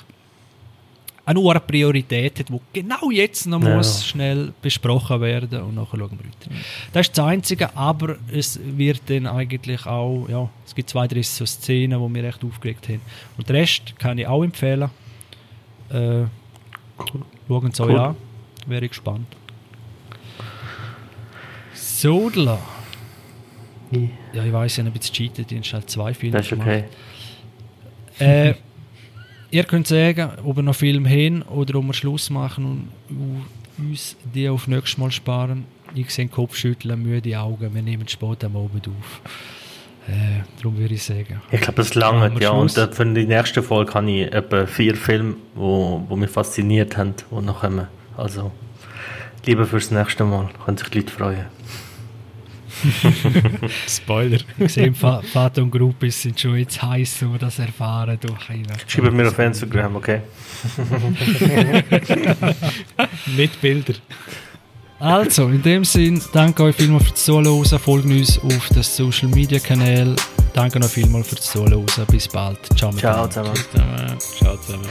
eine hohe Priorität hat, wo genau jetzt noch Ja. muss schnell besprochen werden und nachher schauen wir weiter. Das ist das Einzige, aber es wird dann eigentlich auch, ja, es gibt zwei, drei so Szenen, die mich recht aufgeregt haben. Und den Rest kann ich auch empfehlen. Äh, Schauen Sie Cool. euch an, wäre ich gespannt. Sodler. Ja, ich weiß, ich habe ein bisschen cheatet, ich habe halt zwei Filme Das ist okay. Äh, ihr könnt sagen, ob wir noch Film haben oder ob wir Schluss machen und uns die auf nächstes Mal sparen. Ich sehe den Kopf schütteln, müde Augen, wir nehmen spät am Abend auf. Äh, darum würde ich sagen. Ich glaube, das Machen lange, ja. Schluss. Und äh, für die nächste Folge habe ich etwa vier Filme, wo, wo mich fasziniert haben, die noch kommen. Also, lieber fürs nächste Mal. Können sich die Leute freuen. Spoiler. Ich sehe, Vater und Gruppe sind schon jetzt heiß, wo wir das erfahren. Du, Schreibt mir auf Instagram, okay? Mit Bilder. Also, in dem Sinn, danke euch vielmals fürs Zuhören. Folgt uns auf den Social Media Kanälen. Danke noch vielmals fürs Zuhören. Bis bald. Ciao. Ciao. Zusammen. Ciao zusammen.